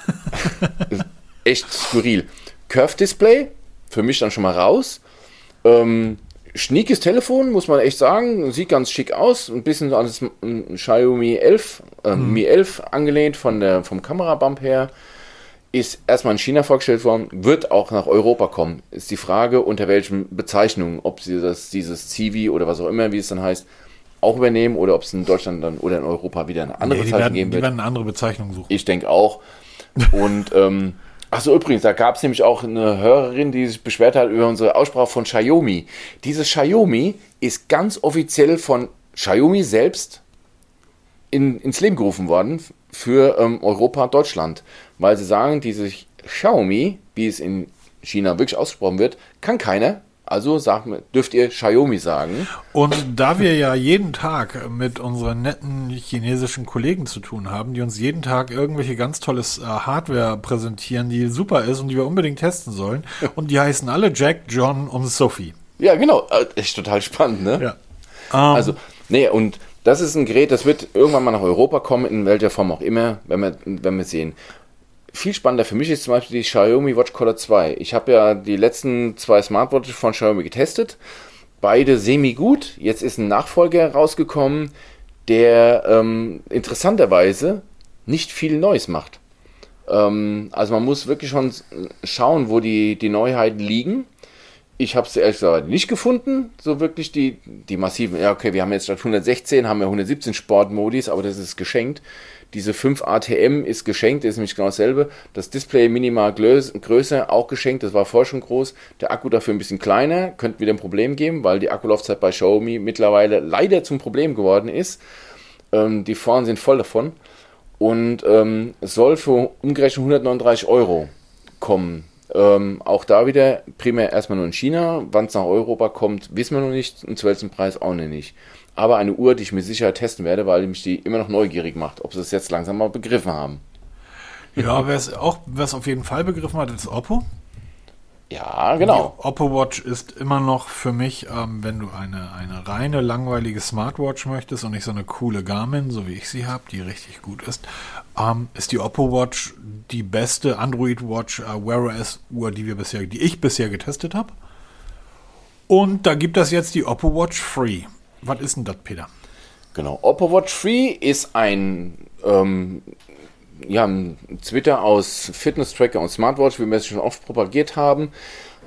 Echt skurril. Curve Display, für mich dann schon mal raus. Ähm, schniekes Telefon, muss man echt sagen. Sieht ganz schick aus. Ein bisschen an das Xiaomi 11, äh, mhm. Mi 11 angelehnt von der, vom Kamerabump her. Ist erstmal in China vorgestellt worden, wird auch nach Europa kommen. Ist die Frage, unter welchen Bezeichnungen, ob sie das, dieses Civi oder was auch immer, wie es dann heißt, auch übernehmen oder ob es in Deutschland dann oder in Europa wieder eine andere nee, Bezeichnung werden, geben wird. Die werden eine andere Bezeichnung suchen. Ich denke auch. Und ähm, Achso, übrigens, da gab es nämlich auch eine Hörerin, die sich beschwert hat über unsere Aussprache von Xiaomi. Dieses Xiaomi ist ganz offiziell von Xiaomi selbst in, ins Leben gerufen worden für ähm, Europa Deutschland. Weil sie sagen, dieses Xiaomi, wie es in China wirklich ausgesprochen wird, kann keiner. Also sagt, dürft ihr Xiaomi sagen. Und da wir ja jeden Tag mit unseren netten chinesischen Kollegen zu tun haben, die uns jeden Tag irgendwelche ganz tolles äh, Hardware präsentieren, die super ist und die wir unbedingt testen sollen. Und die heißen alle Jack, John und Sophie. Ja, genau. Äh, echt total spannend, ne? Ja. Um, also, nee, und das ist ein Gerät, das wird irgendwann mal nach Europa kommen, in welcher Form auch immer, wenn wir, wenn wir sehen viel spannender für mich ist zum Beispiel die Xiaomi Watch Color 2. Ich habe ja die letzten zwei Smartwatches von Xiaomi getestet. Beide semi gut. Jetzt ist ein Nachfolger rausgekommen, der ähm, interessanterweise nicht viel Neues macht. Ähm, also man muss wirklich schon schauen, wo die, die Neuheiten liegen. Ich habe es ehrlich gesagt nicht gefunden, so wirklich die, die massiven. Ja, okay, wir haben jetzt statt 116, haben wir 117 Sportmodis, aber das ist geschenkt. Diese 5 ATM ist geschenkt, ist nämlich genau dasselbe. Das Display minimal größer, auch geschenkt, das war vorher schon groß. Der Akku dafür ein bisschen kleiner, könnte wieder ein Problem geben, weil die Akkulaufzeit bei Xiaomi mittlerweile leider zum Problem geworden ist. Ähm, die Foren sind voll davon. Und ähm, soll für umgerechnet 139 Euro kommen. Ähm, auch da wieder primär erstmal nur in China. Wann es nach Europa kommt, wissen wir noch nicht. Und zu welchem Preis auch noch nicht aber eine Uhr, die ich mit Sicherheit testen werde, weil mich die immer noch neugierig macht, ob sie es jetzt langsam mal begriffen haben. Ja, wer es auch, wer es auf jeden Fall begriffen hat, ist Oppo. Ja, genau. Die Oppo Watch ist immer noch für mich, ähm, wenn du eine, eine reine, langweilige Smartwatch möchtest und nicht so eine coole Garmin, so wie ich sie habe, die richtig gut ist, ähm, ist die Oppo Watch die beste Android Watch äh, Wear OS Uhr, die wir bisher, die ich bisher getestet habe. Und da gibt es jetzt die Oppo Watch Free. Was ist denn das, Peter? Genau, Oppo Watch 3 ist ein, ähm, ja, ein Twitter aus Fitness-Tracker und Smartwatch, wie wir es schon oft propagiert haben.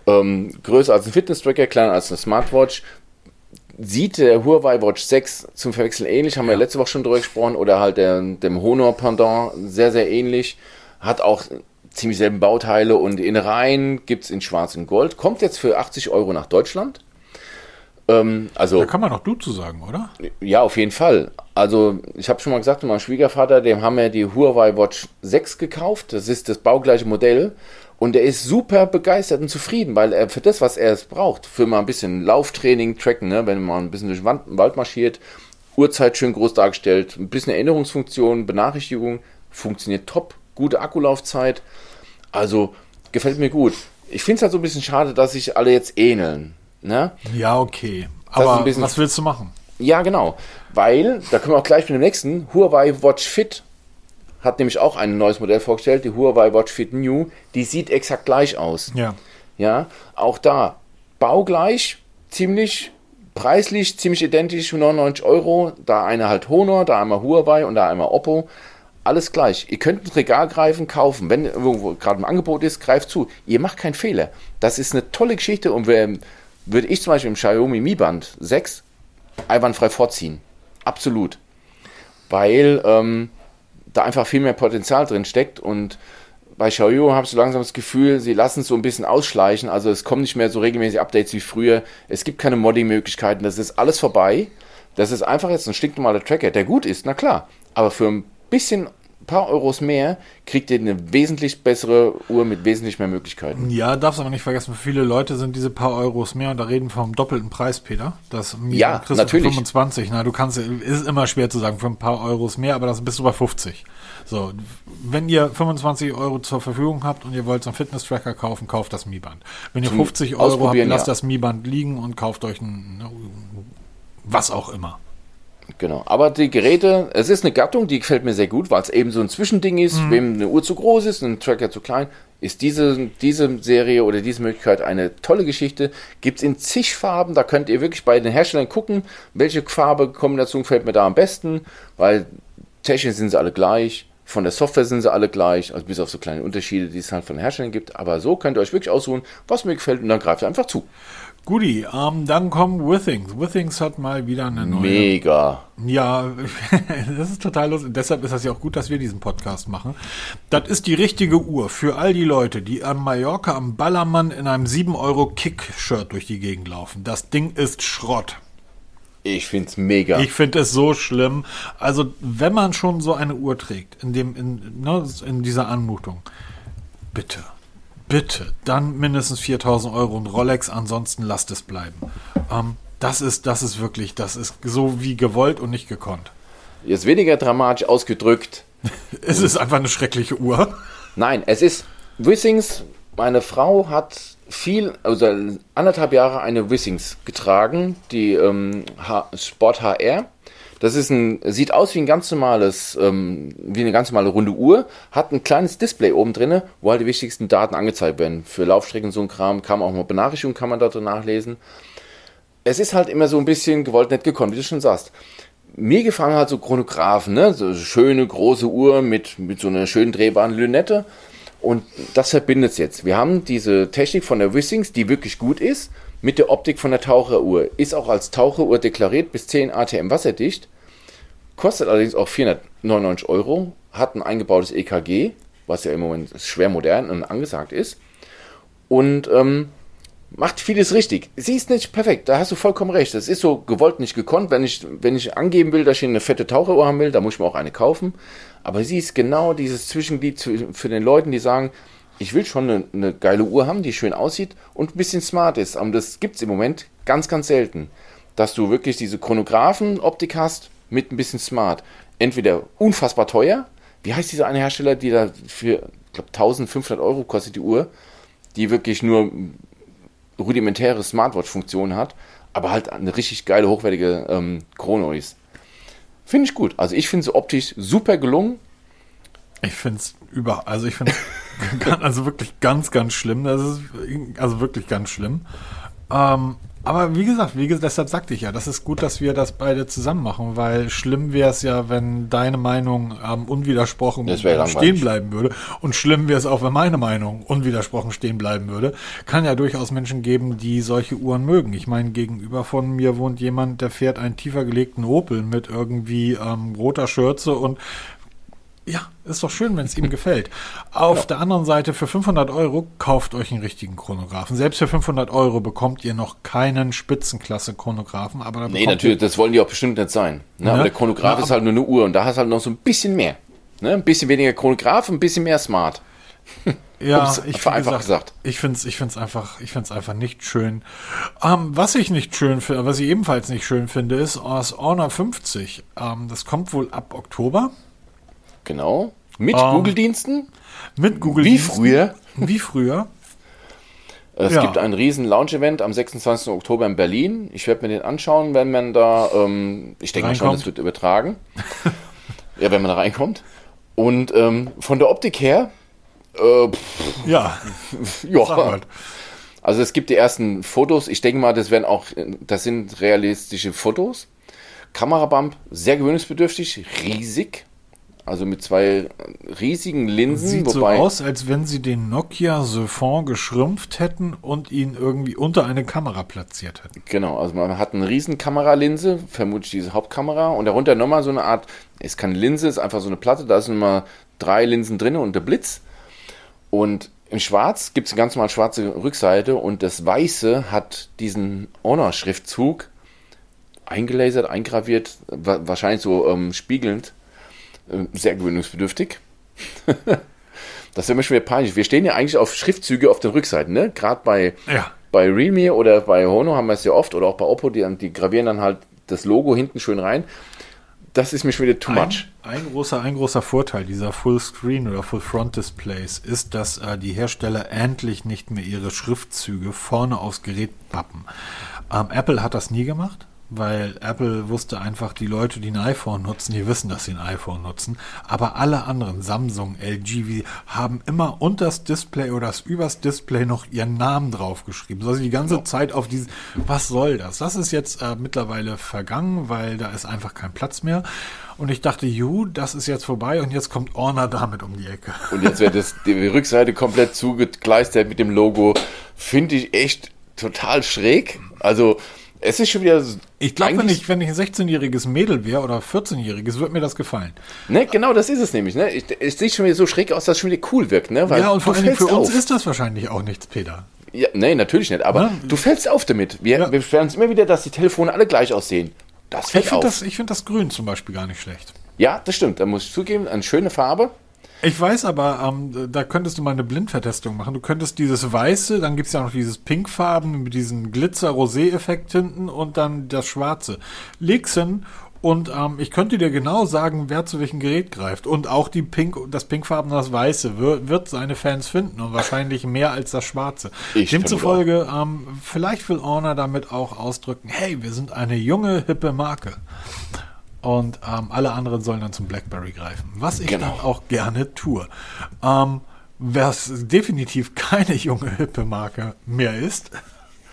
Ähm, größer als ein Fitness-Tracker, kleiner als eine Smartwatch. Sieht der Huawei Watch 6 zum Verwechseln ähnlich, haben ja. wir letzte Woche schon drüber gesprochen, oder halt der, dem Honor Pendant sehr, sehr ähnlich. Hat auch ziemlich selben Bauteile und in Innereien gibt es in Schwarz und Gold. Kommt jetzt für 80 Euro nach Deutschland. Ähm, also, da kann man doch du zu sagen, oder? Ja, auf jeden Fall. Also, ich habe schon mal gesagt, mein Schwiegervater, dem haben wir die Huawei Watch 6 gekauft. Das ist das baugleiche Modell. Und er ist super begeistert und zufrieden, weil er für das, was er es braucht, für mal ein bisschen Lauftraining, Tracken, ne, wenn man ein bisschen durch den Wald marschiert, Uhrzeit schön groß dargestellt, ein bisschen Erinnerungsfunktion, Benachrichtigung, funktioniert top, gute Akkulaufzeit. Also gefällt mir gut. Ich finde es halt so ein bisschen schade, dass sich alle jetzt ähneln. Ne? Ja, okay. Aber was willst du machen? Ja, genau. Weil, da können wir auch gleich mit dem nächsten, Huawei Watch Fit hat nämlich auch ein neues Modell vorgestellt, die Huawei Watch Fit New. Die sieht exakt gleich aus. Ja. Ja, auch da baugleich, ziemlich preislich, ziemlich identisch, 99 Euro. Da eine halt Honor, da einmal Huawei und da einmal Oppo. Alles gleich. Ihr könnt ins Regal greifen, kaufen. Wenn irgendwo gerade im Angebot ist, greift zu. Ihr macht keinen Fehler. Das ist eine tolle Geschichte und wer würde ich zum Beispiel im Xiaomi Mi Band 6 einwandfrei vorziehen. Absolut. Weil ähm, da einfach viel mehr Potenzial drin steckt und bei Xiaomi habe ich so langsam das Gefühl, sie lassen es so ein bisschen ausschleichen. Also es kommen nicht mehr so regelmäßig Updates wie früher. Es gibt keine Modding-Möglichkeiten. Das ist alles vorbei. Das ist einfach jetzt ein stinknormaler Tracker, der gut ist, na klar. Aber für ein bisschen paar Euros mehr kriegt ihr eine wesentlich bessere Uhr mit wesentlich mehr Möglichkeiten. Ja, darfst aber nicht vergessen, für viele Leute sind diese paar Euros mehr und da reden wir vom doppelten Preis, Peter. Das ja, natürlich. 25. Na, du kannst, ist immer schwer zu sagen, für ein paar Euros mehr, aber das bist du bei 50. So, wenn ihr 25 Euro zur Verfügung habt und ihr wollt so einen Fitness-Tracker kaufen, kauft das Mi Band. Wenn ihr 50 Euro habt, lasst ja. das Mi Band liegen und kauft euch ein, was auch immer. Genau, aber die Geräte, es ist eine Gattung, die gefällt mir sehr gut, weil es eben so ein Zwischending ist, mhm. wem eine Uhr zu groß ist, ein Tracker zu klein, ist diese, diese Serie oder diese Möglichkeit eine tolle Geschichte. Gibt es in zig Farben, da könnt ihr wirklich bei den Herstellern gucken, welche Farbe Kombination gefällt mir da am besten, weil technisch sind sie alle gleich, von der Software sind sie alle gleich, also bis auf so kleine Unterschiede, die es halt von den Herstellern gibt, aber so könnt ihr euch wirklich aussuchen, was mir gefällt und dann greift ihr einfach zu. Guti, ähm, dann kommen Withings. Withings hat mal wieder eine neue. Mega. Ja, das ist total lustig. Deshalb ist das ja auch gut, dass wir diesen Podcast machen. Das ist die richtige Uhr für all die Leute, die an Mallorca am Ballermann in einem 7-Euro-Kick-Shirt durch die Gegend laufen. Das Ding ist Schrott. Ich find's mega. Ich finde es so schlimm. Also, wenn man schon so eine Uhr trägt, in dem, in, ne, in dieser Anmutung, bitte bitte, dann mindestens 4000 Euro und Rolex, ansonsten lasst es bleiben. Ähm, das ist, das ist wirklich, das ist so wie gewollt und nicht gekonnt. Jetzt weniger dramatisch ausgedrückt. es ist einfach eine schreckliche Uhr. Nein, es ist Wissings. Meine Frau hat viel, also anderthalb Jahre eine Wissings getragen, die ähm, Sport HR. Das ist ein, sieht aus wie ein ganz normales, ähm, wie eine ganz normale runde Uhr, hat ein kleines Display oben drin, wo halt die wichtigsten Daten angezeigt werden. Für Laufstrecken so ein Kram, man auch mal Benachrichtigungen, kann man da drin nachlesen. Es ist halt immer so ein bisschen gewollt, nicht gekonnt, wie du schon sagst. Mir gefallen halt so Chronographen, ne? so schöne große Uhr mit, mit so einer schönen drehbaren Lünette. Und das verbindet es jetzt. Wir haben diese Technik von der Wissings, die wirklich gut ist, mit der Optik von der Taucheruhr. Ist auch als Taucheruhr deklariert bis 10 ATM wasserdicht. Kostet allerdings auch 499 Euro. Hat ein eingebautes EKG, was ja im Moment schwer modern und angesagt ist. Und ähm, macht vieles richtig. Sie ist nicht perfekt, da hast du vollkommen recht. Das ist so gewollt, nicht gekonnt. Wenn ich, wenn ich angeben will, dass ich eine fette Taucheruhr haben will, da muss ich mir auch eine kaufen. Aber sie ist genau dieses Zwischenglied für den Leuten, die sagen, ich will schon eine, eine, geile Uhr haben, die schön aussieht und ein bisschen smart ist. Und das gibt es im Moment ganz, ganz selten. Dass du wirklich diese Chronographen-Optik hast mit ein bisschen smart. Entweder unfassbar teuer, wie heißt dieser eine Hersteller, die da für, ich glaube, 1500 Euro kostet die Uhr, die wirklich nur rudimentäre Smartwatch-Funktion hat, aber halt eine richtig geile, hochwertige ähm, Chrono ist. Finde ich gut. Also ich finde es optisch super gelungen. Ich finde es über, also ich finde also wirklich ganz, ganz schlimm. Das ist also wirklich ganz schlimm. Ähm, aber wie gesagt, wie gesagt, deshalb sagte ich ja, das ist gut, dass wir das beide zusammen machen, weil schlimm wäre es ja, wenn deine Meinung ähm, unwidersprochen stehen bleiben würde. Und schlimm wäre es auch, wenn meine Meinung unwidersprochen stehen bleiben würde. Kann ja durchaus Menschen geben, die solche Uhren mögen. Ich meine, gegenüber von mir wohnt jemand, der fährt einen tiefer gelegten Opel mit irgendwie ähm, roter Schürze und ja, ist doch schön, wenn es ihm gefällt. Auf ja. der anderen Seite, für 500 Euro kauft euch einen richtigen Chronographen. Selbst für 500 Euro bekommt ihr noch keinen Spitzenklasse-Chronographen. Aber nee, natürlich, das wollen die auch bestimmt nicht sein. Ne? Ja. Aber der Chronograph ja, ist halt nur eine Uhr und da hast du halt noch so ein bisschen mehr. Ne? Ein bisschen weniger Chronograph, ein bisschen mehr Smart. Ja, ich einfach gesagt, Ich finde es ich find's einfach, ich find's einfach nicht schön. Ähm, was ich nicht schön finde, was ich ebenfalls nicht schön finde, ist das Honor 50. Ähm, das kommt wohl ab Oktober. Genau. Mit um, ähm, Google-Diensten? Mit Google Wie früher? Wie früher. Es ja. gibt ein riesen Launch-Event am 26. Oktober in Berlin. Ich werde mir den anschauen, wenn man da, ähm, ich denke mal schon, das wird übertragen. ja, wenn man da reinkommt. Und ähm, von der Optik her, äh, pff, ja, ja. Also es gibt die ersten Fotos. Ich denke mal, das werden auch, das sind realistische Fotos. Kamerabump, sehr gewöhnungsbedürftig, riesig. Also mit zwei riesigen Linsen. Sieht so aus, als wenn sie den Nokia Siphon geschrumpft hätten und ihn irgendwie unter eine Kamera platziert hätten. Genau, also man hat eine riesen Kameralinse, vermutlich diese Hauptkamera, und darunter nochmal so eine Art, ist keine Linse, ist einfach so eine Platte, da sind nochmal drei Linsen drin und der Blitz. Und in Schwarz gibt es eine ganz normal schwarze Rückseite und das Weiße hat diesen Honor-Schriftzug eingelasert, eingraviert, wa wahrscheinlich so ähm, spiegelnd, sehr gewöhnungsbedürftig. das wäre mir schon wieder peinlich. Wir stehen ja eigentlich auf Schriftzüge auf den Rückseiten, ne? Gerade bei, Ja. bei Realme oder bei Honor haben wir es ja oft oder auch bei Oppo, die, die gravieren dann halt das Logo hinten schön rein. Das ist mir schon wieder too much. Ein, ein, großer, ein großer Vorteil dieser Full-Screen oder Full-Front-Displays ist, dass äh, die Hersteller endlich nicht mehr ihre Schriftzüge vorne aufs Gerät pappen. Ähm, Apple hat das nie gemacht, weil Apple wusste einfach, die Leute, die ein iPhone nutzen, die wissen, dass sie ein iPhone nutzen. Aber alle anderen, Samsung, LG, haben immer unter das Display oder das übers Display noch ihren Namen draufgeschrieben. Also die ganze Zeit auf diesen, was soll das? Das ist jetzt äh, mittlerweile vergangen, weil da ist einfach kein Platz mehr. Und ich dachte, ju, das ist jetzt vorbei und jetzt kommt Orner damit um die Ecke. Und jetzt wird das, die Rückseite komplett zugekleistert mit dem Logo. Finde ich echt total schräg. Also, es ist schon wieder. Ich glaube, wenn ich, wenn ich ein 16-jähriges Mädel wäre oder 14-jähriges, würde mir das gefallen. Ne, genau, das ist es nämlich. Ne? Ich, es sieht schon wieder so schräg aus, dass es schon wieder cool wirkt. Ne? Weil ja, und vor Dingen für fällst uns auf. ist das wahrscheinlich auch nichts, Peter. Ja, nee, natürlich nicht. Aber Ja. du fällst auf damit. Wir, Ja. wir beschweren uns immer wieder, dass die Telefone alle gleich aussehen. Das fällt Ich auf. finde das, ich find das Grün zum Beispiel gar nicht schlecht. ja, das stimmt. Da muss ich zugeben, eine schöne Farbe. Ich weiß aber, ähm, da könntest du mal eine Blindvertestung machen. Du könntest dieses Weiße, dann gibt's ja noch dieses Pinkfarben mit diesem Glitzer-Rosé-Effekt hinten und dann das Schwarze. Leg's hin und ähm, ich könnte dir genau sagen, wer zu welchem Gerät greift. Und auch die Pink, das Pinkfarben und das Weiße wird, wird seine Fans finden und wahrscheinlich mehr als das Schwarze. Ich Demzufolge, ähm, vielleicht will Honor damit auch ausdrücken, hey, wir sind eine junge, hippe Marke. Und ähm, alle anderen sollen dann zum Blackberry greifen. Was ich Genau. dann auch gerne tue. Ähm, was definitiv keine junge, hippe Marke mehr ist,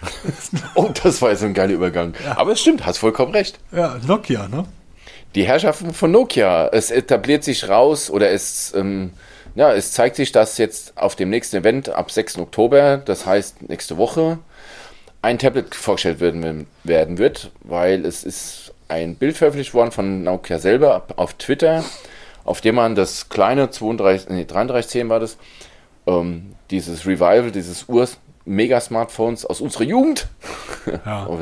Oh, das war jetzt ein geiler Übergang. Aber es stimmt, hast vollkommen recht. ja, Nokia, ne? Die Herrschaften von Nokia. Es etabliert sich raus oder es, ähm, ja, es zeigt sich, dass jetzt auf dem nächsten Event ab 6. Oktober, das heißt nächste Woche, ein Tablet vorgestellt werden, werden wird, weil es ist ein Bild veröffentlicht worden von Nokia selber auf Twitter, auf dem man das kleine 32, nee, 3310 war das, ähm, dieses Revival, dieses Ur-Mega-Smartphones aus unserer Jugend. Ja.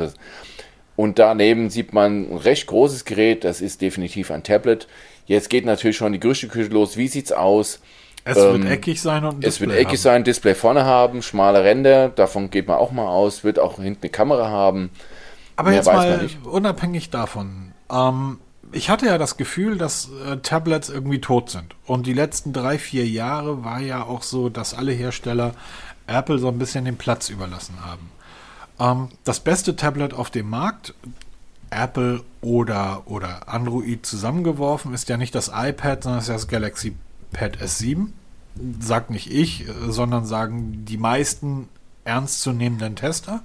Und daneben sieht man ein recht großes Gerät, das ist definitiv ein Tablet. Jetzt geht natürlich schon die Gerüchteküche los. Wie sieht's aus? Es Ähm, wird eckig sein und ein Es wird eckig haben. sein, Display vorne haben, schmale Ränder, davon geht man auch mal aus, wird auch hinten eine Kamera haben. Aber Mehr jetzt mal unabhängig davon. Ähm, ich hatte ja das Gefühl, dass äh, Tablets irgendwie tot sind. Und die letzten drei, vier Jahre war ja auch so, dass alle Hersteller Apple so ein bisschen den Platz überlassen haben. Ähm, das beste Tablet auf dem Markt, Apple oder, oder Android zusammengeworfen, ist ja nicht das iPad, sondern ist das Galaxy Pad S7. Sagt nicht ich, äh, sondern sagen die meisten ernstzunehmenden Tester.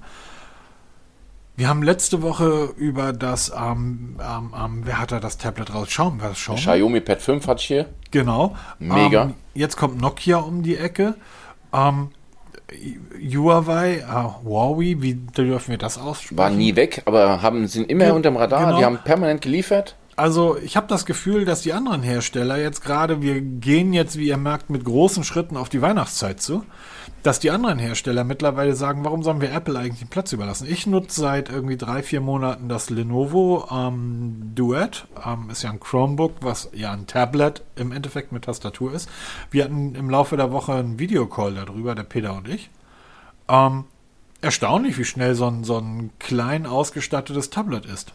Wir haben letzte Woche über das, ähm, ähm, ähm, wer hat da das Tablet raus? Schauen wir das Schauen. Xiaomi Pad 5 hatte ich hier. Genau. Mega. Ähm, jetzt kommt Nokia um die Ecke. Ähm, Huawei, äh, Huawei, wie dürfen wir das aussprechen? War nie weg, aber haben, sind immer unterm Radar. genau. Die haben permanent geliefert. Also ich habe das Gefühl, dass die anderen Hersteller jetzt gerade, wir gehen jetzt, wie ihr merkt, mit großen Schritten auf die Weihnachtszeit zu, dass die anderen Hersteller mittlerweile sagen, warum sollen wir Apple eigentlich den Platz überlassen? Ich nutze seit irgendwie drei, vier Monaten das Lenovo ähm, Duet, ähm, ist ja ein Chromebook, was ja ein Tablet im Endeffekt mit Tastatur ist. Wir hatten im Laufe der Woche einen Videocall darüber, der Peter und ich. Ähm, erstaunlich, wie schnell so ein, so ein klein ausgestattetes Tablet ist.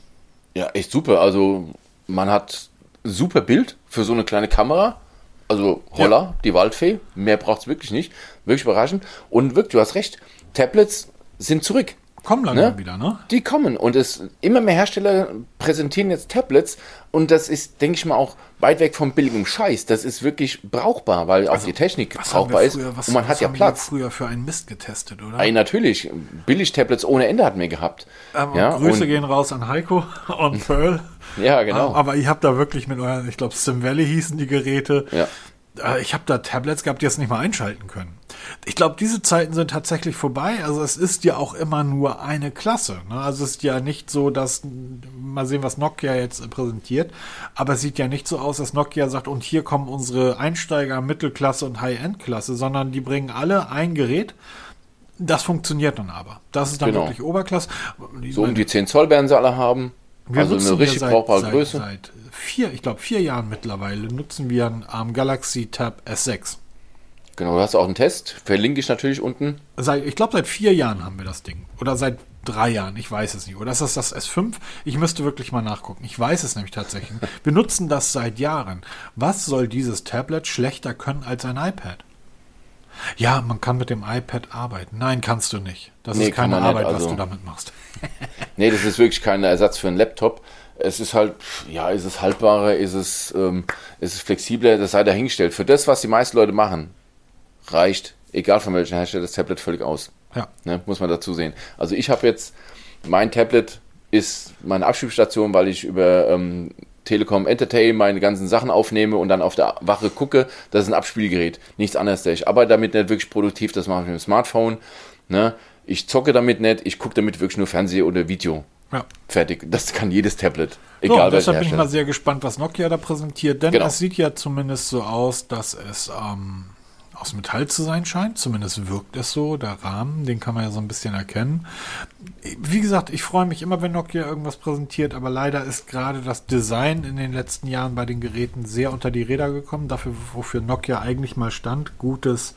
Ja, echt super. Also man hat super Bild für so eine kleine Kamera. Also Holla, die Waldfee. Mehr braucht's wirklich nicht. Wirklich überraschend. Und wirklich, du hast recht. Tablets sind zurück. Kommen langsam Ne? wieder, ne? Die kommen und es immer mehr Hersteller präsentieren jetzt Tablets und das ist, denke ich mal, auch weit weg vom billigen Scheiß. Das ist wirklich brauchbar, weil auch die Technik Also, brauchbar ist früher- was- und man hat ja Platz. früher für einen Mist getestet, oder? Ey, natürlich, Billig-Tablets ohne Ende hatten wir gehabt. Ähm, ja, Grüße gehen raus an Heiko und Pearl. ja, genau. Ähm, aber ich habe da wirklich mit euren, ich glaube, Sim Valley hießen die Geräte. Ja. Äh, Ich habe da Tablets gehabt, die es nicht mal einschalten können. Ich glaube, diese Zeiten sind tatsächlich vorbei. Also es ist ja auch immer nur eine Klasse. Ne? Also es ist ja nicht so, dass mal sehen, was Nokia jetzt präsentiert. Aber es sieht ja nicht so aus, dass Nokia sagt, und hier kommen unsere Einsteiger, Mittelklasse und High-End-Klasse, sondern die bringen alle ein Gerät. Das funktioniert dann aber. Das ist dann Genau. wirklich Oberklasse. so um die 10 Zoll werden sie alle haben. Wir also nutzen eine richtig ja brauchbare seit, Größe. Seit vier, ich glaube vier Jahren mittlerweile nutzen wir einen ARM Galaxy Tab S6. Genau, du hast auch einen Test. Verlinke ich natürlich unten. Seit, ich glaube, seit vier Jahren haben wir das Ding. Oder seit drei Jahren, ich weiß es nicht. Oder ist das das S5? Ich müsste wirklich mal nachgucken. Ich weiß es nämlich tatsächlich. Wir nutzen das seit Jahren. Was soll dieses Tablet schlechter können als ein iPad? Ja, man kann mit dem iPad arbeiten. Nein, kannst du nicht. Das Nee, ist keine man nicht, Arbeit, was also- du damit machst. Nee, das ist wirklich kein Ersatz für einen Laptop. Es ist halt, ja, ist es haltbarer, ist es, ähm, ist es flexibler, das sei dahingestellt. Für das, was die meisten Leute machen, reicht, egal von welchem Hersteller, das Tablet völlig aus. Ja. Ne, muss man dazu sehen. Also ich habe jetzt, mein Tablet ist meine Abspielstation, weil ich über ähm, Telekom Entertain meine ganzen Sachen aufnehme und dann auf der Wache gucke. Das ist ein Abspielgerät, nichts anderes. Ich arbeite damit nicht wirklich produktiv, das mache ich mit dem Smartphone. Ne? Ich zocke damit nicht, ich gucke damit wirklich nur Fernseh oder Video. Ja. Fertig. Das kann jedes Tablet. So, Egal welcher deshalb bin ich mal sehr gespannt, was Nokia da präsentiert, denn Genau. es sieht ja zumindest so aus, dass es ähm, aus Metall zu sein scheint. Zumindest wirkt es so. Der Rahmen, den kann man ja so ein bisschen erkennen. Wie gesagt, ich freue mich immer, wenn Nokia irgendwas präsentiert, aber leider ist gerade das Design in den letzten Jahren bei den Geräten sehr unter die Räder gekommen. Dafür, wofür Nokia eigentlich mal stand, gutes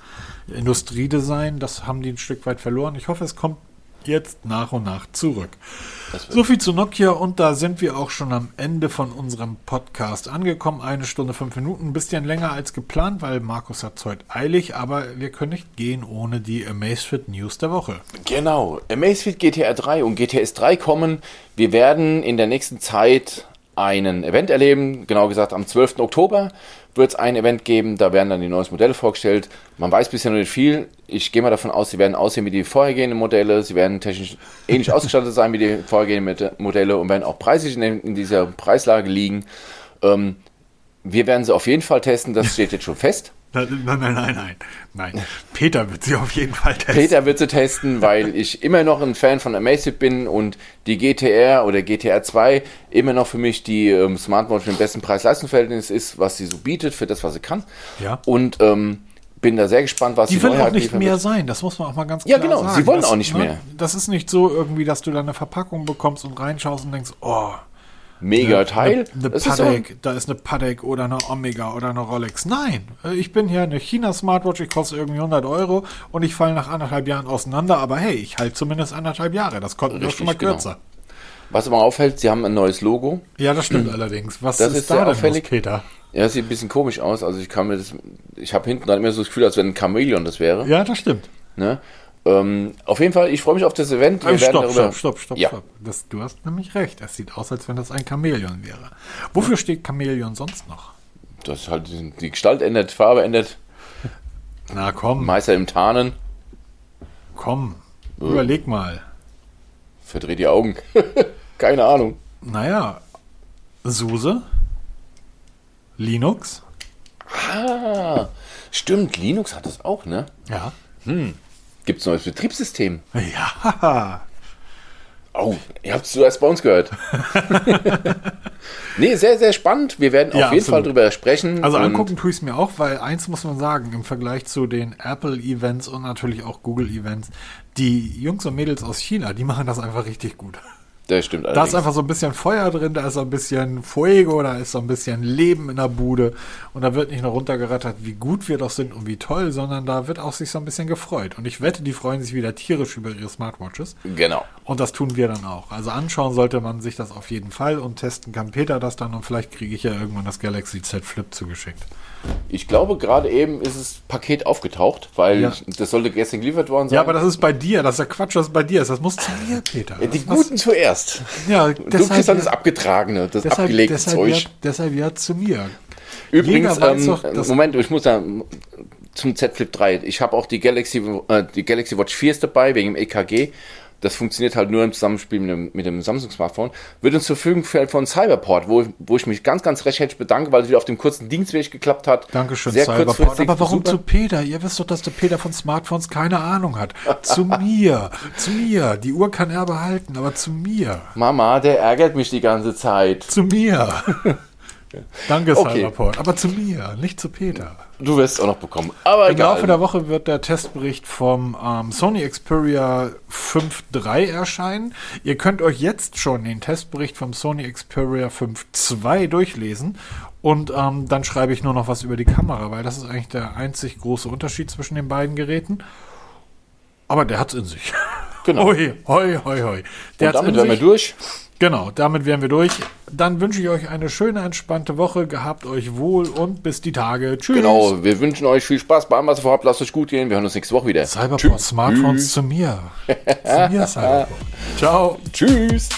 Industriedesign, das haben die ein Stück weit verloren. Ich hoffe, es kommt jetzt nach und nach zurück. So viel zu Nokia und da sind wir auch schon am Ende von unserem Podcast angekommen. Eine Stunde, fünf Minuten, ein bisschen länger als geplant, weil Markus hat es heute eilig, aber wir können nicht gehen ohne die Amazfit News der Woche. Genau. Amazfit GTR 3 und GTS 3 kommen. Wir werden in der nächsten Zeit einen Event erleben. Genau gesagt, am 12. Oktober wird es ein Event geben. Da werden dann die neuen Modelle vorgestellt. Man weiß bisher noch nicht viel. Ich gehe mal davon aus, sie werden aussehen wie die vorhergehenden Modelle. Sie werden technisch ähnlich ausgestattet sein wie die vorhergehenden Modelle und werden auch preislich in, in dieser Preislage liegen. Ähm, wir werden sie auf jeden Fall testen. Das steht jetzt schon fest. Nein, nein, nein, nein, nein. Peter wird sie auf jeden Fall testen. Peter wird sie testen, weil ich immer noch ein Fan von Amazfit bin und die GTR oder GTR 2 immer noch für mich die ähm, Smartwatch mit dem besten Preis-Leistungs-Verhältnis ist, was sie so bietet für das, was sie kann. Ja. Und ähm, bin da sehr gespannt, was Die sie will neu auch nicht mehr wird. sein, das muss man auch mal ganz Ja, klar genau, sagen. sie wollen das, auch nicht ne, mehr. Das ist nicht so irgendwie, dass du da eine Verpackung bekommst und reinschaust und denkst, oh, Mega Teil. Eine, eine Das ist Patek, da ist eine Patek oder eine Omega oder eine Rolex. Nein, äh, ich bin hier eine China-Smartwatch, ich koste irgendwie 100 Euro und ich falle nach anderthalb Jahren auseinander, aber hey, ich halte zumindest anderthalb Jahre. Das konnten wir schon mal genau. kürzer. Was aber auffällt, sie haben ein neues Logo. Ja, das stimmt allerdings. Was Das ist, ist da sehr denn auffällig. los, Peter? Ja, das sieht ein bisschen komisch aus. Also ich kann mir das, ich habe hinten dann immer so das Gefühl, als wenn ein Chamäleon das wäre. Ja, das stimmt. Ne? Ähm, auf jeden Fall, ich freue mich auf das Event. Wir Äh, stopp, darüber- stopp, stopp, stopp, Ja. stopp. Das, du hast nämlich recht. Es sieht aus, als wenn das ein Chamäleon wäre. Wofür steht Chamäleon sonst noch? Das ist halt die Gestalt ändert, Farbe ändert, Na komm, Meister im Tarnen, komm. Überleg mal. verdreht die Augen. Keine Ahnung. Naja, SUSE, Linux, Ah, stimmt, Linux hat das auch, ne? ja. Gibt es neues Betriebssystem? Ja, Oh, ihr habt es zuerst bei uns gehört. nee, sehr, sehr spannend. Wir werden Ja, auf jeden absolut. Fall drüber sprechen. also angucken tue ich es mir auch, weil eins muss man sagen, im Vergleich zu den Apple-Events und natürlich auch Google-Events, die Jungs und Mädels aus China, die machen das einfach richtig gut. Das stimmt Da ist allerdings. einfach so ein bisschen Feuer drin, da ist so ein bisschen Fuego, da ist so ein bisschen Leben in der Bude. Und da wird nicht nur runtergerattert, wie gut wir doch sind und wie toll, sondern da wird auch sich so ein bisschen gefreut. Und ich wette, die freuen sich wieder tierisch über ihre Smartwatches. Genau. Und das tun wir dann auch. Also anschauen sollte man sich das auf jeden Fall und testen kann Peter das dann und vielleicht kriege ich ja irgendwann das Galaxy Z Flip zugeschickt. Ich glaube, gerade eben ist das Paket aufgetaucht, weil Ja. das sollte gestern geliefert worden sein. Ja, aber das ist bei dir, das ist ja Quatsch, was bei dir ist. Das muss zu mir, Peter. Die Das- was- Guten zuerst. Ja, du kriegst dann das Abgetragene, das deshalb, abgelegte deshalb, Zeug. Ja, deshalb ja zu mir. Übrigens, ähm, doch, Moment, ich muss sagen, zum Z Flip 3. Ich habe auch die Galaxy, äh, die Galaxy Watch 4 ist dabei, wegen dem EKG. Das funktioniert halt nur im Zusammenspiel mit dem, mit dem Samsung-Smartphone. Wird uns zur Verfügung gestellt von Cyberport, wo, wo ich mich ganz, ganz recht herzlich bedanke, weil es wieder auf dem kurzen Dienstweg geklappt hat. Dankeschön, Sehr Cyberport. Aber warum super. zu Peter? Ihr wisst doch, dass der Peter von Smartphones keine Ahnung hat. zu mir. Zu mir. Die Uhr kann er behalten, aber zu mir. Mama, der ärgert mich die ganze Zeit. Zu mir. Danke, Okay. Cyberport. Aber zu mir, nicht zu Peter. Du wirst es auch noch bekommen. Aber Im Laufe egal. der Woche wird der Testbericht vom ähm, Sony Xperia 5.3 erscheinen. Ihr könnt euch jetzt schon den Testbericht vom Sony Xperia 5.2 durchlesen. Und ähm, dann schreibe ich nur noch was über die Kamera, weil das ist eigentlich der einzig große Unterschied zwischen den beiden Geräten. Aber der hat's in sich. Genau. Hoi, hoi, hoi, hoi. Der Und damit wären wir durch. Genau, damit wären wir durch. Dann wünsche ich euch eine schöne, entspannte Woche. Gehabt euch wohl und bis die Tage. Tschüss. Genau, wir wünschen euch viel Spaß bei allem, was ihr vorhabt. Lasst euch gut gehen. Wir hören uns nächste Woche wieder. Cyberport Smartphones zu mir. zu mir, Cyberport. Ciao. Tschüss.